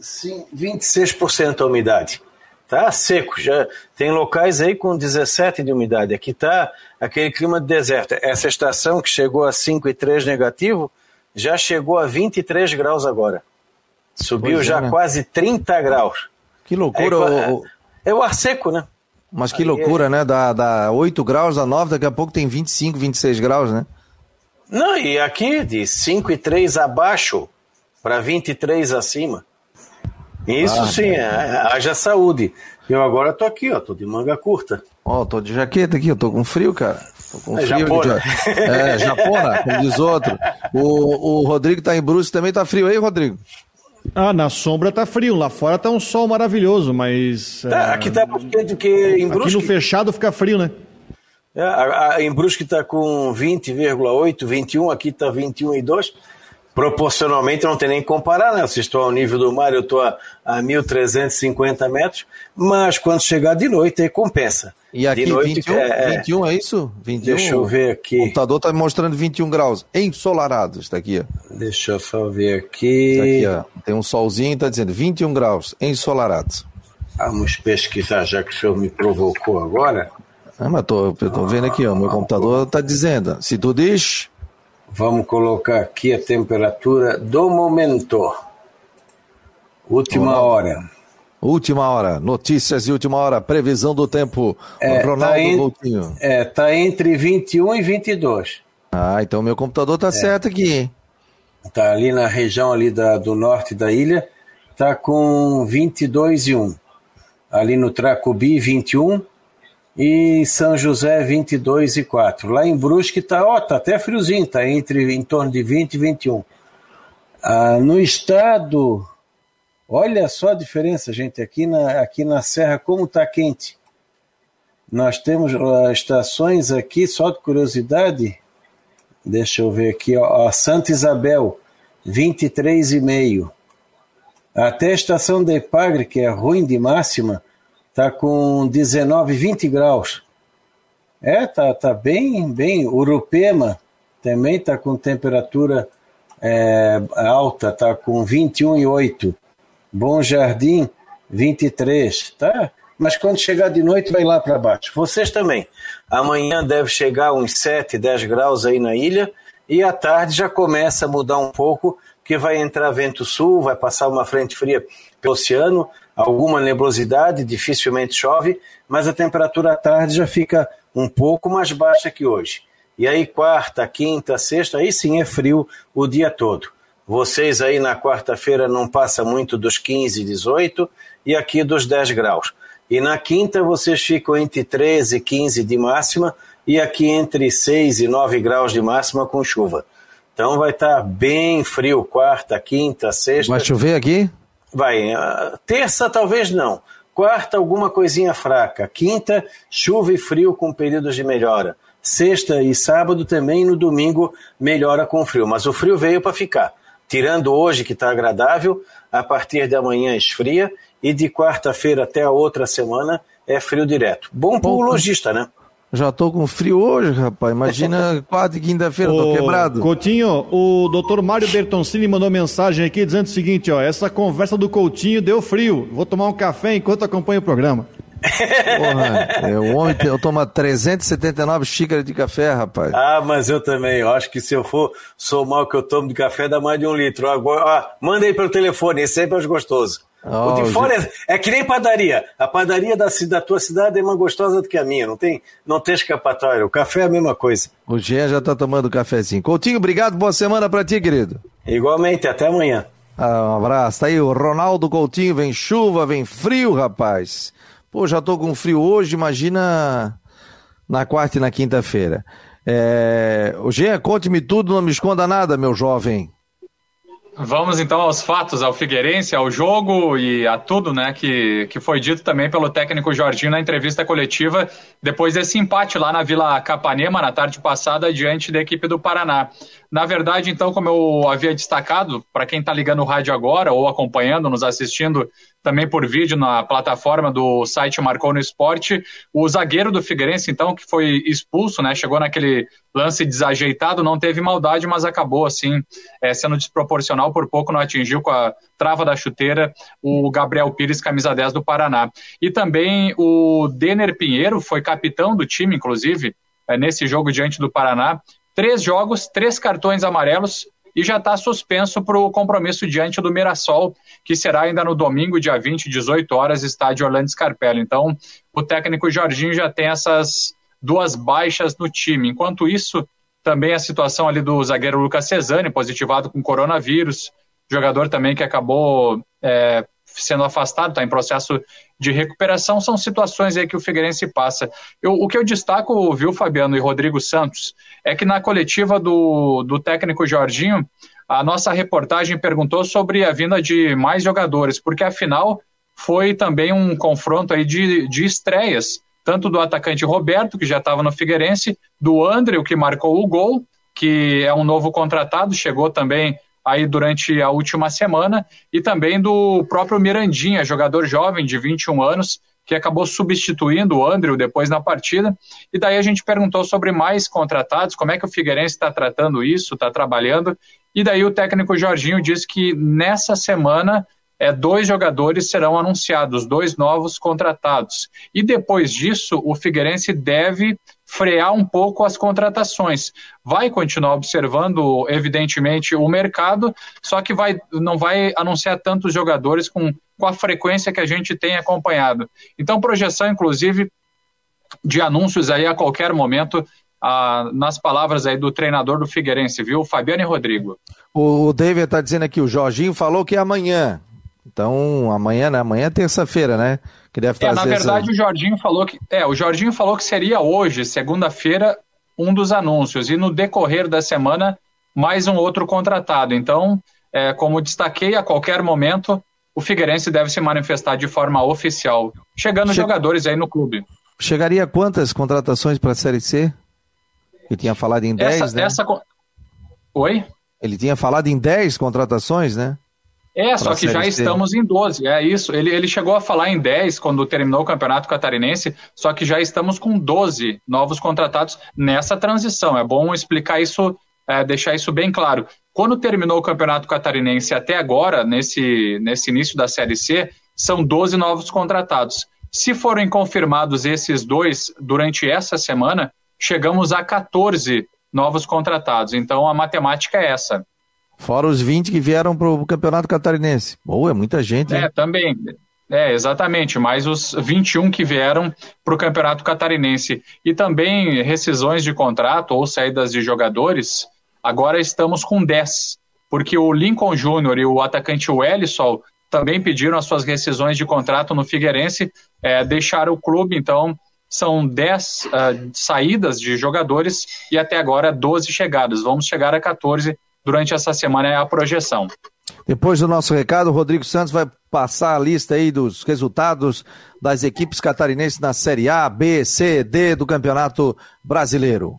sim, 26% a umidade. Tá seco, já tem locais aí com 17 de umidade. Aqui tá aquele clima de deserto. Essa estação que chegou a 5,3 negativo já chegou a 23 graus agora. Subiu pois já é, né? quase 30 graus. Que loucura. É, o... é o ar seco, né? Mas que loucura, é... né? Da, da 8 graus a 9, daqui a pouco tem 25, 26 graus, né? Não, e aqui de 5 e 3 abaixo para 23 acima. Isso ah, sim, é, haja saúde. Eu agora tô aqui, ó, tô de manga curta. Ó, oh, tô de jaqueta aqui, eu tô com frio, cara. Tô com é frio. Japona. De... É, japona, como diz outro. O, o Rodrigo tá em Bruce também, tá frio aí, Rodrigo? Ah, na sombra tá frio, lá fora tá um sol maravilhoso, mas... Tá, é... Aqui tá mais quente que em Brusque. Aqui no fechado fica frio, né? É, a, a, em Brusque está com 20,8, 21, aqui está 21,2. Proporcionalmente não tem nem que comparar, né? Vocês estão ao nível do mar, eu estou a, a 1.350 metros, mas quando chegar de noite aí compensa. E aqui de noite, 21, é, 21 é isso? 21, deixa eu ver aqui. O computador está mostrando 21 graus, ensolarado, está aqui. Ó. Deixa eu só ver aqui. Está aqui, ó. Tem um solzinho, está dizendo 21 graus, ensolarado. Vamos pesquisar, já que o senhor me provocou agora. Ah, mas tô, eu tô vendo aqui, ó, meu computador tá dizendo. Se tu diz. Vamos colocar aqui a temperatura do momento. Última hora. Última hora, notícias de última hora, previsão do tempo. É, Ronaldo tá Coutinho. É, tá entre 21 e 22. Ah, então meu computador tá é. certo aqui. Tá ali na região ali da, do norte da ilha, tá com 22 e 1. Ali no Tracubi, 21. E São José, 22 e 4. Lá em Brusque tá, ó, tá até friozinho, tá entre em torno de 20 e 21. Ah, no estado, olha só a diferença, gente, aqui na, aqui na Serra, como tá quente. Nós temos uh, estações aqui, só de curiosidade, deixa eu ver aqui, ó, a Santa Isabel, 23,5. Até a estação de Epagre, que é ruim de máxima, tá com 19, 20 graus. É, tá, tá bem, bem. Urupema também tá com temperatura é, alta, tá com 21,8. Bom Jardim, 23, tá? Mas quando chegar de noite vai lá para baixo. Vocês também. Amanhã deve chegar uns 7, 10 graus aí na ilha e à tarde já começa a mudar um pouco, que vai entrar vento sul, vai passar uma frente fria pelo oceano, alguma nebulosidade, dificilmente chove, mas a temperatura à tarde já fica um pouco mais baixa que hoje. E aí, quarta, quinta, sexta, aí sim é frio o dia todo. Vocês aí na quarta-feira não passa muito dos 15, 18 e aqui dos 10 graus. E na quinta vocês ficam entre 13 e 15 de máxima e aqui entre 6 e 9 graus de máxima com chuva. Então vai estar tá bem frio quarta, quinta, sexta. Vai chover aqui? Vai. Terça talvez não. Quarta alguma coisinha fraca. Quinta chuva e frio com períodos de melhora. Sexta e sábado também, no domingo melhora com frio, mas o frio veio para ficar. Tirando hoje que está agradável, a partir de amanhã esfria e de quarta-feira até a outra semana é frio direto. Bom para o lojista, né? Já tô com frio hoje, rapaz. Imagina (laughs) quarta e quinta-feira, tô quebrado. Coutinho, o doutor Mário Bertoncini mandou mensagem aqui dizendo o seguinte, ó, essa conversa do Coutinho deu frio. Vou tomar um café enquanto acompanho o programa. Porra, eu, ontem eu tomo 379 xícaras de café, rapaz. Ah, mas eu também. Eu acho que se eu for somar o que eu tomo de café, dá mais de um litro. Agora, ó, manda aí pelo telefone, esse sempre é gostoso. Oh, o de fora é, é, que nem padaria. A padaria da, da tua cidade é mais gostosa do que a minha. Não tem, não tem escapatória. O café é a mesma coisa. O Jean já tá tomando cafezinho. Coutinho, obrigado. Boa semana pra ti, querido. Igualmente. Até amanhã. Ah, um abraço. Tá aí o Ronaldo Coutinho. Vem chuva, vem frio, rapaz. Pô, já tô com frio hoje, imagina na quarta e na quinta-feira. É... Jean, conte-me tudo, não me esconda nada, meu jovem. Vamos então aos fatos, ao Figueirense, ao jogo e a tudo, né, que, que foi dito também pelo técnico Jorginho na entrevista coletiva depois desse empate lá na Vila Capanema na tarde passada diante da equipe do Paraná. Na verdade, então, como eu havia destacado, para quem está ligando o rádio agora ou acompanhando, nos assistindo também por vídeo na plataforma do site Marcou no Esporte, o zagueiro do Figueirense, então, que foi expulso, né, chegou naquele lance desajeitado, não teve maldade, mas acabou, assim, é, sendo desproporcional, por pouco não atingiu com a trava da chuteira o Gabriel Pires, camisa 10 do Paraná. E também o Denner Pinheiro, foi capitão do time, inclusive, é, nesse jogo diante do Paraná, três jogos, três cartões amarelos e já está suspenso para o compromisso diante do Mirassol, que será ainda no domingo, dia 20, 18 horas, estádio Orlando Scarpelli. Então, o técnico Jorginho já tem essas duas baixas no time. Enquanto isso, também a situação ali do zagueiro Lucas Cesani, positivado com coronavírus, jogador também que acabou é, sendo afastado, está em processo de recuperação, são situações aí que o Figueirense passa. Eu, o que eu destaco, viu, Fabiano e Rodrigo Santos, é que na coletiva do, do técnico Jorginho, a nossa reportagem perguntou sobre a vinda de mais jogadores, porque afinal foi também um confronto aí de, de estreias, tanto do atacante Roberto, que já estava no Figueirense, do André, que marcou o gol, que é um novo contratado, chegou também aí durante a última semana, e também do próprio Mirandinha, jogador jovem de 21 anos, que acabou substituindo o Andrew depois na partida. E daí a gente perguntou sobre mais contratados, como é que o Figueirense está tratando isso, está trabalhando. E daí o técnico Jorginho disse que nessa semana é, dois jogadores serão anunciados, dois novos contratados. E depois disso, o Figueirense deve frear um pouco as contratações. Vai continuar observando, evidentemente, o mercado, só que vai, não vai anunciar tantos jogadores com, com a frequência que a gente tem acompanhado. Então, projeção, inclusive, de anúncios aí a qualquer momento a, nas palavras aí do treinador do Figueirense, viu? Fabiano e Rodrigo. O David está dizendo aqui, o Jorginho falou que é amanhã. Então, amanhã, né? Amanhã é terça-feira, né? Que deve é, na verdade, essa... o Jorginho falou que. É, o Jorginho falou que seria hoje, segunda-feira, um dos anúncios. E no decorrer da semana, mais um outro contratado. Então, é, como destaquei, a qualquer momento, o Figueirense deve se manifestar de forma oficial. Chegando che... jogadores aí no clube. Chegaria quantas contratações para a Série C? Ele tinha falado em 10, essa, né? Essa... Oi? Ele tinha falado em 10 contratações, né? É, só que já estamos em 12, é isso. Ele, ele chegou a falar em 10 quando terminou o Campeonato Catarinense, só que já estamos com 12 novos contratados nessa transição. É bom explicar isso, é, deixar isso bem claro. Quando terminou o Campeonato Catarinense até agora, nesse, nesse início da Série C, são 12 novos contratados. Se forem confirmados esses dois durante essa semana, chegamos a 14 novos contratados. Então a matemática é essa. Fora os 20 que vieram para o Campeonato Catarinense. Boa, é muita gente. É, também. É, exatamente, mais os 21 que vieram para o Campeonato Catarinense. E também rescisões de contrato ou saídas de jogadores, agora estamos com 10. Porque o Lincoln Júnior e o atacante Wellison também pediram as suas rescisões de contrato no Figueirense, é, deixaram o clube, então são 10 uh, ah, saídas de jogadores e até agora 12 chegadas. Vamos chegar a 14 durante essa semana é a projeção. Depois do nosso recado, o Rodrigo Santos vai passar a lista aí dos resultados das equipes catarinenses na Série A, B, C, D do Campeonato Brasileiro.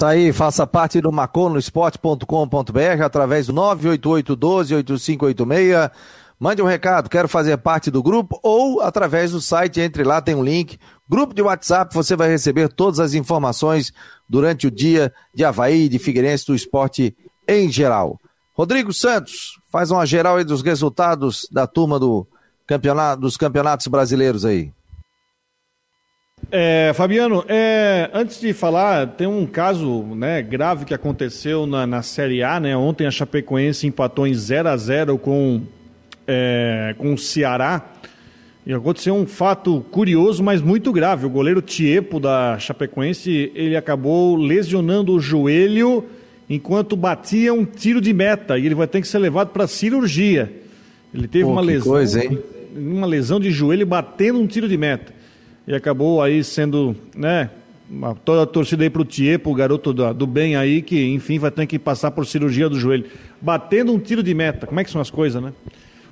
Tá aí, faça parte do maconosport.com.br através do 988-12-8586. Mande um recado, quero fazer parte do grupo ou através do site, entre lá, tem um link. Grupo de WhatsApp, você vai receber todas as informações durante o dia de Havaí, de Figueirense, do esporte em geral. Rodrigo Santos, faz uma geral aí dos resultados da turma do campeonato, dos campeonatos brasileiros aí. É, Fabiano, é, antes de falar, tem um caso né, grave que aconteceu na, na Série A. Né? Ontem a Chapecoense empatou em 0 a 0 com, é, com o Ceará. E aconteceu um fato curioso, mas muito grave. O goleiro Tiepo da Chapecoense ele acabou lesionando o joelho enquanto batia um tiro de meta. E ele vai ter que ser levado para cirurgia. Ele teve Pô, uma lesão, coisa, uma lesão de joelho batendo um tiro de meta e acabou aí sendo, né, toda a torcida aí pro Thier, pro garoto do, do, bem aí, que enfim vai ter que passar por cirurgia do joelho. Batendo um tiro de meta, como é que são as coisas, né?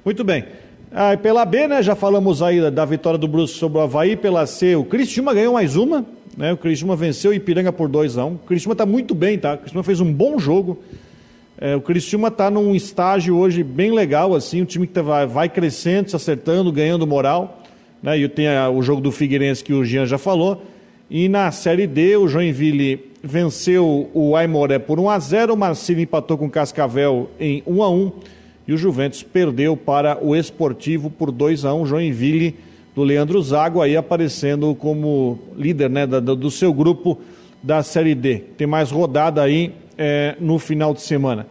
Muito bem. Ah, pela B, né, já falamos aí da, da vitória do Bruce sobre o Havaí, pela C, o Cristiúma ganhou mais uma, né, o Cristiúma venceu o Ipiranga por 2 a 1 um. o Cristiúma está muito bem, tá, o Cristiúma fez um bom jogo, é, o Cristiúma está num estágio hoje bem legal, assim, um time que tá, vai, vai crescendo, se acertando, ganhando moral, né? E tem o jogo do Figueirense que o Jean já falou. E na Série D, o Joinville venceu o Aimoré por 1 a 0 o Marcílio empatou com o Cascavel em 1 a 1 E o Juventus perdeu para o Esportivo por 2 a 1 Joinville do Leandro Zago aí aparecendo como líder né, da, do seu grupo da Série D. Tem mais rodada aí é, no final de semana.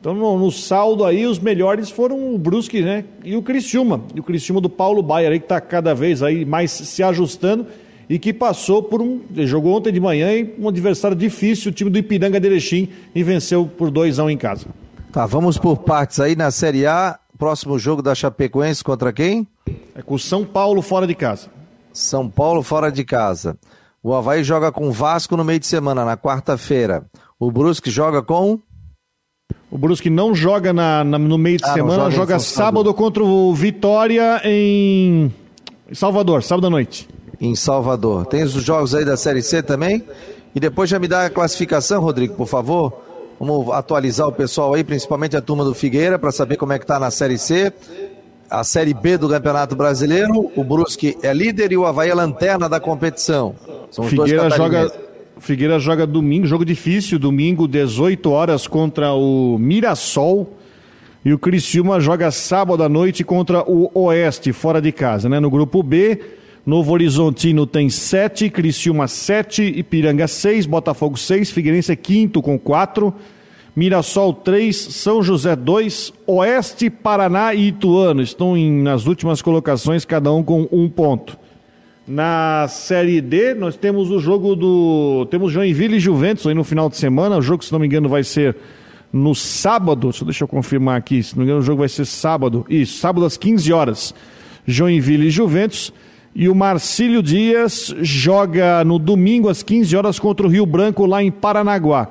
Então, no, no, saldo aí, os melhores foram o Brusque, né? E o Criciúma. E o Criciúma do Paulo Baier aí, que está cada vez aí mais se ajustando e que passou por um. Jogou ontem de manhã em um adversário difícil, o time do Ipiranga de Erechim, e venceu por 2 a 1 um em casa. Tá, vamos por partes aí na Série A. Próximo jogo da Chapecoense contra quem? É com o São Paulo fora de casa. São Paulo fora de casa. O Havaí joga com o Vasco no meio de semana, na quarta-feira. O Brusque joga com. O Brusque não joga na, na no meio de ah, semana, joga, joga sábado contra o Vitória em Salvador, sábado à noite. Em Salvador. Tem os jogos aí da Série C também? E depois já me dá a classificação, Rodrigo, por favor. Vamos atualizar o pessoal aí, principalmente a turma do Figueira, para saber como é que tá na Série C. A Série B do Campeonato Brasileiro, o Brusque é líder e o Havaí é lanterna da competição. São os Figueira dois joga Figueira joga domingo, jogo difícil, domingo, 18 horas contra o Mirassol. E o Criciúma joga sábado à noite contra o Oeste, fora de casa, né? No grupo B, Novo Horizontino tem 7, Criciúma 7, Ipiranga 6, Botafogo 6, Figueirense quinto com 4, Mirassol 3, São José 2, Oeste, Paraná e Ituano estão em, nas últimas colocações, cada um com um ponto. Na Série D, nós temos o jogo do. Temos Joinville e Juventus aí no final de semana. O jogo, se não me engano, vai ser no sábado. Deixa eu confirmar aqui. Se não me engano, o jogo vai ser sábado. Isso, sábado às 15 horas. Joinville e Juventus. E o Marcílio Dias joga no domingo às 15 horas contra o Rio Branco, lá em Paranaguá.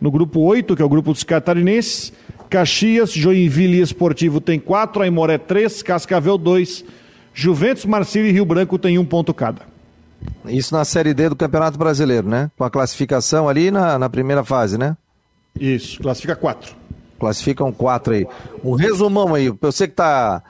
No grupo 8, que é o grupo dos catarinenses. Caxias, Joinville e Esportivo tem 4, Aimoré 3, Cascavel 2. Juventus, Marcílio e Rio Branco têm um ponto cada. Isso na Série D do Campeonato Brasileiro, né? Com a classificação ali na, na primeira fase, né? Isso, classifica quatro. Classificam quatro aí. Um resumão aí, você que está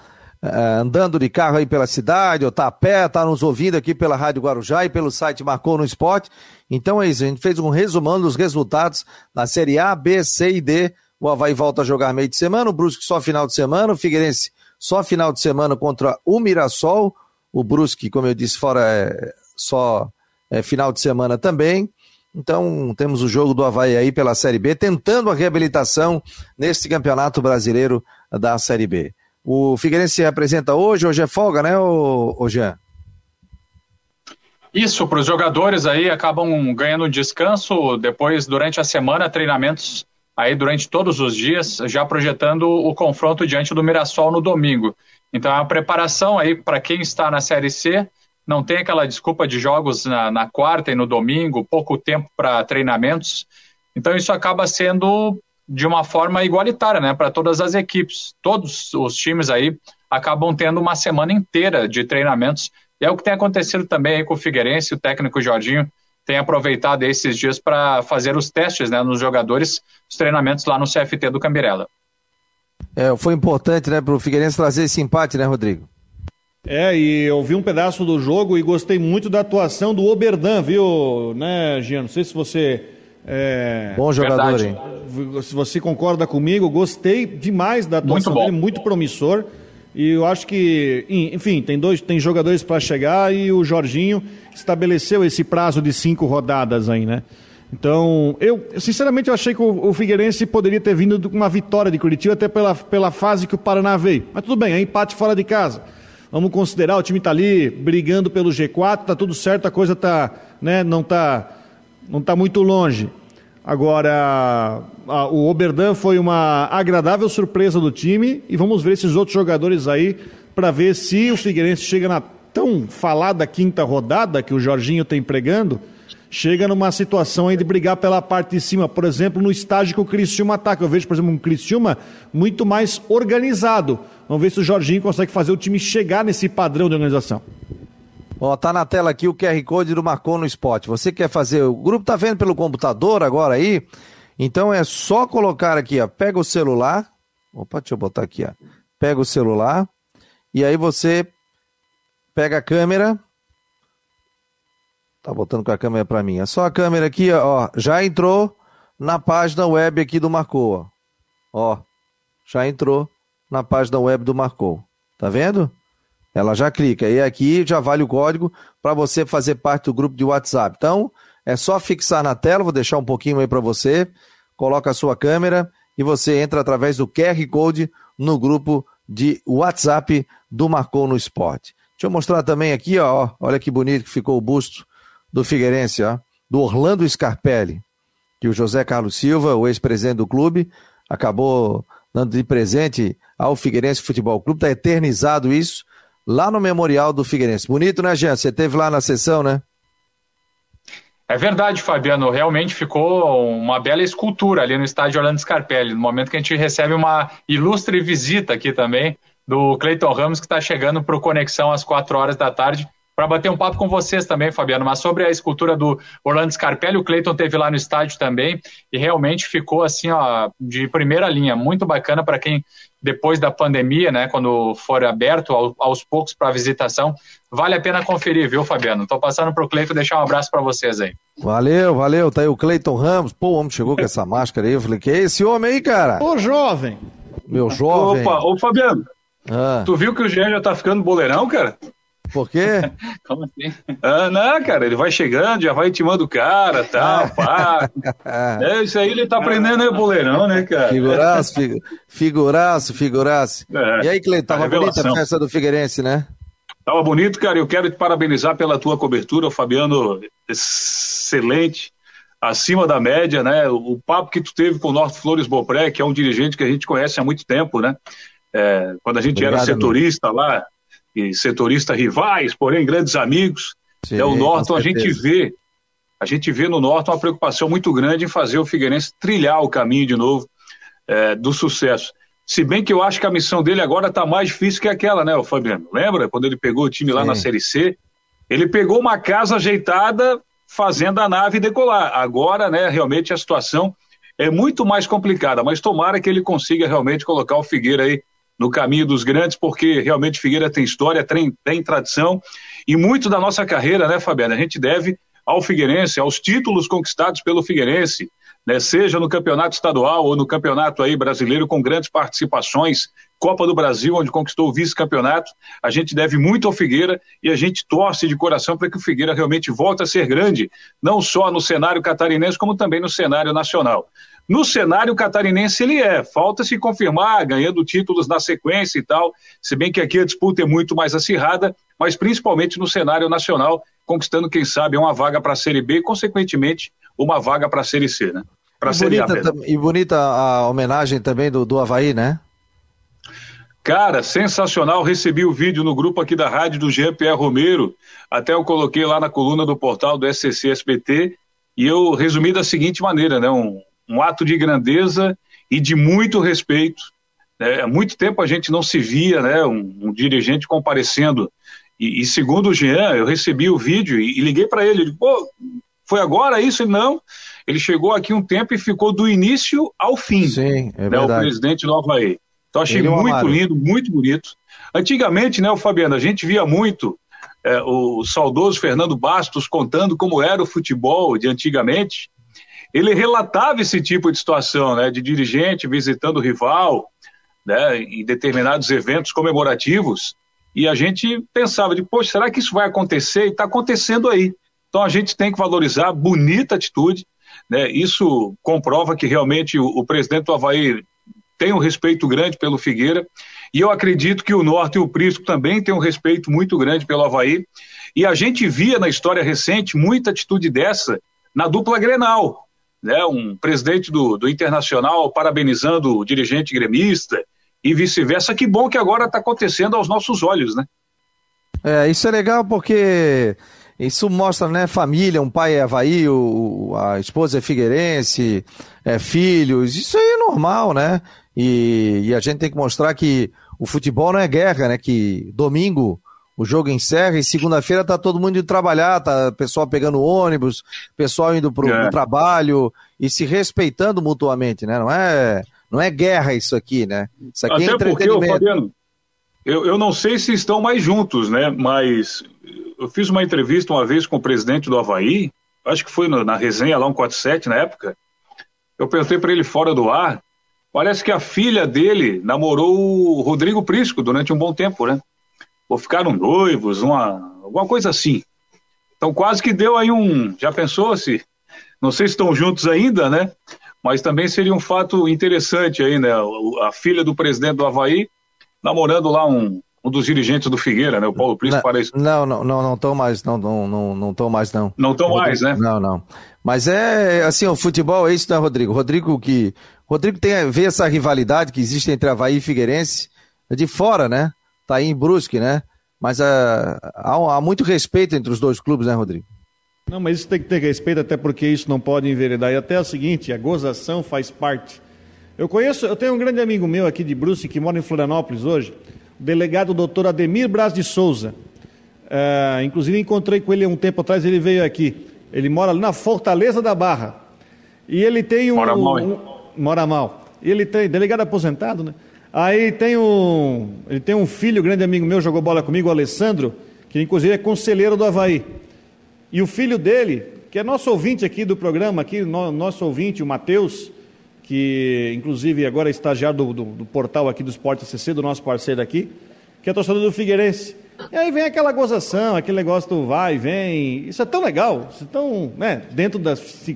uh, eh, andando de carro aí pela cidade, ou está a pé, está nos ouvindo aqui pela Rádio Guarujá e pelo site Marcou no Esporte. Então é isso, a gente fez um resumão dos resultados da Série A, B, C e D. O Havaí volta a jogar meio de semana, o Brusque só final de semana, o Figueirense só final de semana contra o Mirassol. O Brusque, como eu disse, fora é, só é, final de semana também. Então, temos o jogo do Havaí aí pela Série B, tentando a reabilitação nesse campeonato brasileiro da Série B. O Figueirense se apresenta hoje, hoje é folga, né, ô Jean? Isso, para os jogadores aí acabam ganhando descanso depois, durante a semana, treinamentos aí durante todos os dias, já projetando o confronto diante do Mirassol no domingo. Então é uma preparação aí para quem está na Série C, não tem aquela desculpa de jogos na, na quarta e no domingo, pouco tempo para treinamentos. Então isso acaba sendo de uma forma igualitária, né, para todas as equipes. Todos os times aí acabam tendo uma semana inteira de treinamentos. E é o que tem acontecido também com o Figueirense, o técnico Jorginho tem aproveitado esses dias para fazer os testes né, nos jogadores, os treinamentos lá no CFT do Cambirela. É, foi importante né, para o Figueirense trazer esse empate, né, Rodrigo? É, e eu vi um pedaço do jogo e gostei muito da atuação do Oberdan, viu, né, Gian? Não sei se você. É... Bom jogador, Verdade. hein? Se você concorda comigo, gostei demais da atuação muito dele, muito promissor. E eu acho que, enfim, tem dois, tem jogadores para chegar e o Jorginho estabeleceu esse prazo de cinco rodadas aí, né? Então, eu, sinceramente, eu achei que o, o Figueirense poderia ter vindo com uma vitória de Curitiba, até pela, pela fase que o Paraná veio. Mas tudo bem, é empate fora de casa. Vamos considerar, o time está ali brigando pelo G4, tá tudo certo, a coisa tá, né, não tá, não tá muito longe. Agora, a, o Oberdan foi uma agradável surpresa do time e vamos ver esses outros jogadores aí para ver se o Figueirense chega na tão falada quinta rodada que o Jorginho tem pregando, chega numa situação aí de brigar pela parte de cima, por exemplo, no estágio que o Criciúma ataca. Eu vejo, por exemplo, um Criciúma muito mais organizado. Vamos ver se o Jorginho consegue fazer o time chegar nesse padrão de organização. Ó, tá na tela aqui o QR Code do Marcou no Spot. Você quer fazer, o grupo tá vendo pelo computador agora aí? Então é só colocar aqui, ó, pega o celular. Opa, deixa eu botar aqui, ó. Pega o celular e aí você pega a câmera. Tá botando com a câmera para mim. É só a câmera aqui, ó, já entrou na página web aqui do Marcou, ó. ó já entrou na página web do Marcou. Tá vendo? Ela já clica. E aqui já vale o código para você fazer parte do grupo de WhatsApp. Então, é só fixar na tela, vou deixar um pouquinho aí para você. Coloca a sua câmera e você entra através do QR Code no grupo de WhatsApp do Marcou no Esporte. Deixa eu mostrar também aqui, ó, olha que bonito que ficou o busto do Figueirense, ó, do Orlando Scarpelli, que o José Carlos Silva, o ex-presidente do clube, acabou dando de presente ao Figueirense Futebol Clube, está eternizado isso lá no Memorial do Figueirense. Bonito, né, Jean? Você teve lá na sessão, né? É verdade, Fabiano. Realmente ficou uma bela escultura ali no estádio Orlando Scarpelli, no momento que a gente recebe uma ilustre visita aqui também do Cleiton Ramos, que está chegando para o Conexão às quatro horas da tarde para bater um papo com vocês também, Fabiano. Mas sobre a escultura do Orlando Scarpelli, o Cleiton teve lá no estádio também e realmente ficou assim, ó, de primeira linha, muito bacana para quem depois da pandemia, né, quando for aberto aos poucos para visitação, vale a pena conferir, viu, Fabiano? Estou passando para o Cleiton deixar um abraço para vocês aí. Valeu, valeu. Tá aí o Cleiton Ramos. Pô, o homem chegou com essa máscara aí. Eu falei, que é esse homem aí, cara? Ô, jovem. Meu jovem. Opa, ô, Fabiano. Ah. Tu viu que o Jean já tá ficando boleirão, cara? Por quê? (laughs) Como assim? Ah, não, cara, ele vai chegando, já vai intimando o cara, tal, pá. (laughs) é, isso aí ele tá aprendendo aí, boleirão, né, cara? Figuraço, figuraço, figuraço. É, e aí, Cleiton, tava bonita a festa do Figueirense, né? Tava bonito, cara, eu quero te parabenizar pela tua cobertura, Fabiano, excelente, acima da média, né? O papo que tu teve com o Norte Flores Bopré, que é um dirigente que a gente conhece há muito tempo, né? É, quando a gente Obrigado, era setorista amigo. lá, e setorista rivais, porém grandes amigos. Sim, é o Norton, a gente vê, a gente vê no Norton uma preocupação muito grande em fazer o Figueirense trilhar o caminho de novo é, do sucesso. Se bem que eu acho que a missão dele agora está mais difícil que aquela, né, o Fabiano? Lembra quando ele pegou o time lá Sim. na Série C? Ele pegou uma casa ajeitada, fazendo a nave decolar. Agora, né, realmente a situação é muito mais complicada, mas tomara que ele consiga realmente colocar o Figueira aí no caminho dos grandes, porque realmente Figueira tem história, tem, tem tradição, e muito da nossa carreira, né, Fabiana, a gente deve ao Figueirense, aos títulos conquistados pelo Figueirense, né, seja no campeonato estadual ou no campeonato aí brasileiro com grandes participações, Copa do Brasil, onde conquistou o vice-campeonato, a gente deve muito ao Figueira e a gente torce de coração para que o Figueira realmente volte a ser grande, não só no cenário catarinense, como também no cenário nacional. No cenário catarinense ele é, falta se confirmar, ganhando títulos na sequência e tal, se bem que aqui a disputa é muito mais acirrada, mas principalmente no cenário nacional, conquistando, quem sabe, uma vaga para a Série B e, consequentemente, uma vaga para a Série C, né? Pra e, bonita, e bonita a homenagem também do, do Havaí, né? Cara, sensacional. Recebi o vídeo no grupo aqui da rádio do Jean-Pierre Romero. Até eu coloquei lá na coluna do portal do SCC SBT. E eu resumi da seguinte maneira, né? Um, um ato de grandeza e de muito respeito. Né? Há muito tempo a gente não se via, né? Um, um dirigente comparecendo. E, e, segundo o Jean, eu recebi o vídeo e, e liguei para ele. Ele, pô, foi agora isso? Ele, não. Ele chegou aqui um tempo e ficou do início ao fim. Sim, é né, verdade. O presidente do Havaí. Então achei muito lindo, muito bonito. Antigamente, né, o Fabiano, a gente via muito é, o saudoso Fernando Bastos contando como era o futebol de antigamente ele relatava esse tipo de situação, né, de dirigente visitando o rival, né, em determinados eventos comemorativos, e a gente pensava de, poxa, será que isso vai acontecer? E está acontecendo aí. Então a gente tem que valorizar, bonita atitude, né, isso comprova que realmente o, o presidente do Havaí tem um respeito grande pelo Figueira, e eu acredito que o Norte e o Prisco também têm um respeito muito grande pelo Havaí, e a gente via na história recente muita atitude dessa na dupla Grenal, né, um presidente do, do Internacional parabenizando o dirigente gremista e vice-versa. Que bom que agora está acontecendo aos nossos olhos, né? É, isso é legal porque isso mostra, né, família, um pai é Havaí, o, a esposa é Figueirense, é filhos, isso aí é normal, né? E, e a gente tem que mostrar que o futebol não é guerra, né? Que domingo o jogo encerra e segunda-feira tá todo mundo indo trabalhar, tá pessoal pegando ônibus, pessoal indo pro, é. pro trabalho e se respeitando mutuamente, né? Não é, não é guerra isso aqui, né? Isso aqui é Até é entretenimento. Porque, Fabiano, eu, eu não sei se estão mais juntos, né? Mas eu fiz uma entrevista uma vez com o presidente do Havaí, acho que foi na, resenha lá 147 na época. Eu perguntei para ele fora do ar Parece que a filha dele namorou o Rodrigo Prisco durante um bom tempo, né? Ou ficaram noivos, uma, alguma coisa assim. Então quase que deu aí um. Já pensou se. Não sei se estão juntos ainda, né? Mas também seria um fato interessante aí, né? A filha do presidente do Havaí namorando lá um, um dos dirigentes do Figueira, né? O Paulo Prisco não, parece. Não, não, não, não estão mais, não, não, não, não estão mais, não. Não estão mais, né? Não, não. Mas é assim, o futebol é isso, né, Rodrigo? Rodrigo que. Rodrigo tem vê essa rivalidade que existe entre Havaí e Figueirense é de fora, né? Tá aí em Brusque, né? Mas uh, há, há muito respeito entre os dois clubes, né, Rodrigo? Não, mas isso tem que ter respeito, até porque isso não pode enveredar. E até o seguinte, a gozação faz parte. Eu conheço, eu tenho um grande amigo meu aqui de Brusque, que mora em Florianópolis hoje, delegado doutor Ademir Braz de Souza. Uh, inclusive encontrei com ele um tempo atrás, ele veio aqui. Ele mora ali na Fortaleza da Barra. E ele tem um. Mora mal, um, mora mal. E ele tem, delegado aposentado, né? Aí tem um. Ele tem um filho, grande amigo meu, jogou bola comigo, o Alessandro, que inclusive é conselheiro do Havaí. E o filho dele, que é nosso ouvinte aqui do programa, aqui, no, nosso ouvinte, o Matheus, que inclusive agora é estagiário do, do, do, portal aqui do Esporte CC, do nosso parceiro aqui, que é torcedor do Figueirense. E aí vem aquela gozação, aquele negócio do vai, vem. Isso é tão legal, isso é tão, né, dentro da,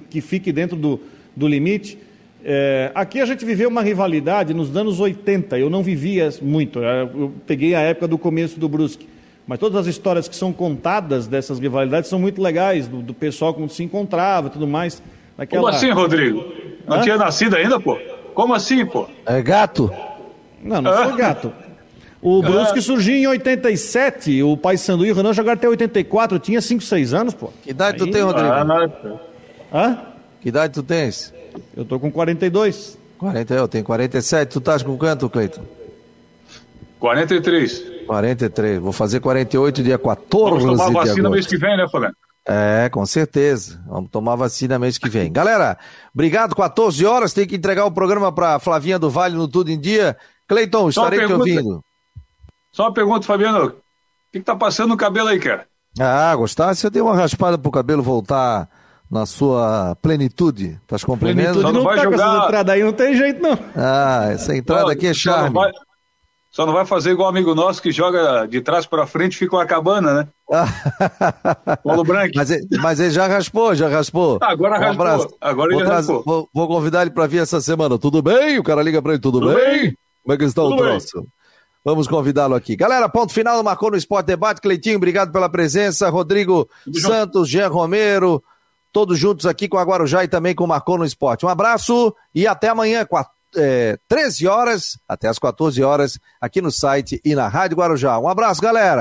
que fique dentro do, do limite. É, aqui a gente viveu uma rivalidade nos anos 80, eu não vivia muito, eu peguei a época do começo do Brusque. Mas todas as histórias que são contadas dessas rivalidades são muito legais, do, do pessoal como se encontrava tudo mais. Naquela... Como assim, Rodrigo? Não Hã? tinha nascido ainda, pô? Como assim, pô? É gato? Não, não sou gato. O Brusque surgiu em 87, o Pai Sandu e o Renan jogaram até 84, eu tinha 5, 6 anos, pô. Que idade Aí... tu tem, Rodrigo? Ah, Hã? Que idade tu tens? Eu tô com 42. 40, eu tenho 47. Tu estás com quanto, Cleiton? 43. 43. Vou fazer 48 dia 14 Vamos tomar vacina mês que vem, né, Fabiano? É, com certeza. Vamos tomar vacina mês que vem. Galera, obrigado. 14 horas. Tem que entregar o programa para Flavinha do Vale no Tudo em Dia. Cleiton, estarei te ouvindo. Só uma pergunta, Fabiano. O que, que tá passando no cabelo aí, cara? Ah, gostasse? Eu dei uma raspada pro cabelo voltar na sua plenitude. Tá compreendendo? Plenitude não, não vai tá jogar... com essa entrada aí, não tem jeito não. Ah, essa entrada não, aqui é charme. Vai, só não vai fazer igual um amigo nosso que joga de trás para frente e fica uma cabana, né? (laughs) Paulo Branco. Mas, mas ele já raspou, já raspou. Ah, agora um raspou. Abraço. Agora vou ele raspou. Vou, vou, convidar ele para vir essa semana. Tudo bem? O cara liga para ele, tudo, tudo bem? bem? Como é que está tudo o troço? Bem. Vamos convidá-lo aqui. Galera, ponto final, marcou no Esporte Debate. Cleitinho, obrigado pela presença. Rodrigo tudo Santos. Jean Romero, todos juntos aqui com a Guarujá e também com o Marcou no Esporte. Um abraço e até amanhã, 4 é, 13 horas até as 14 horas aqui no site e na Rádio Guarujá. Um abraço, galera!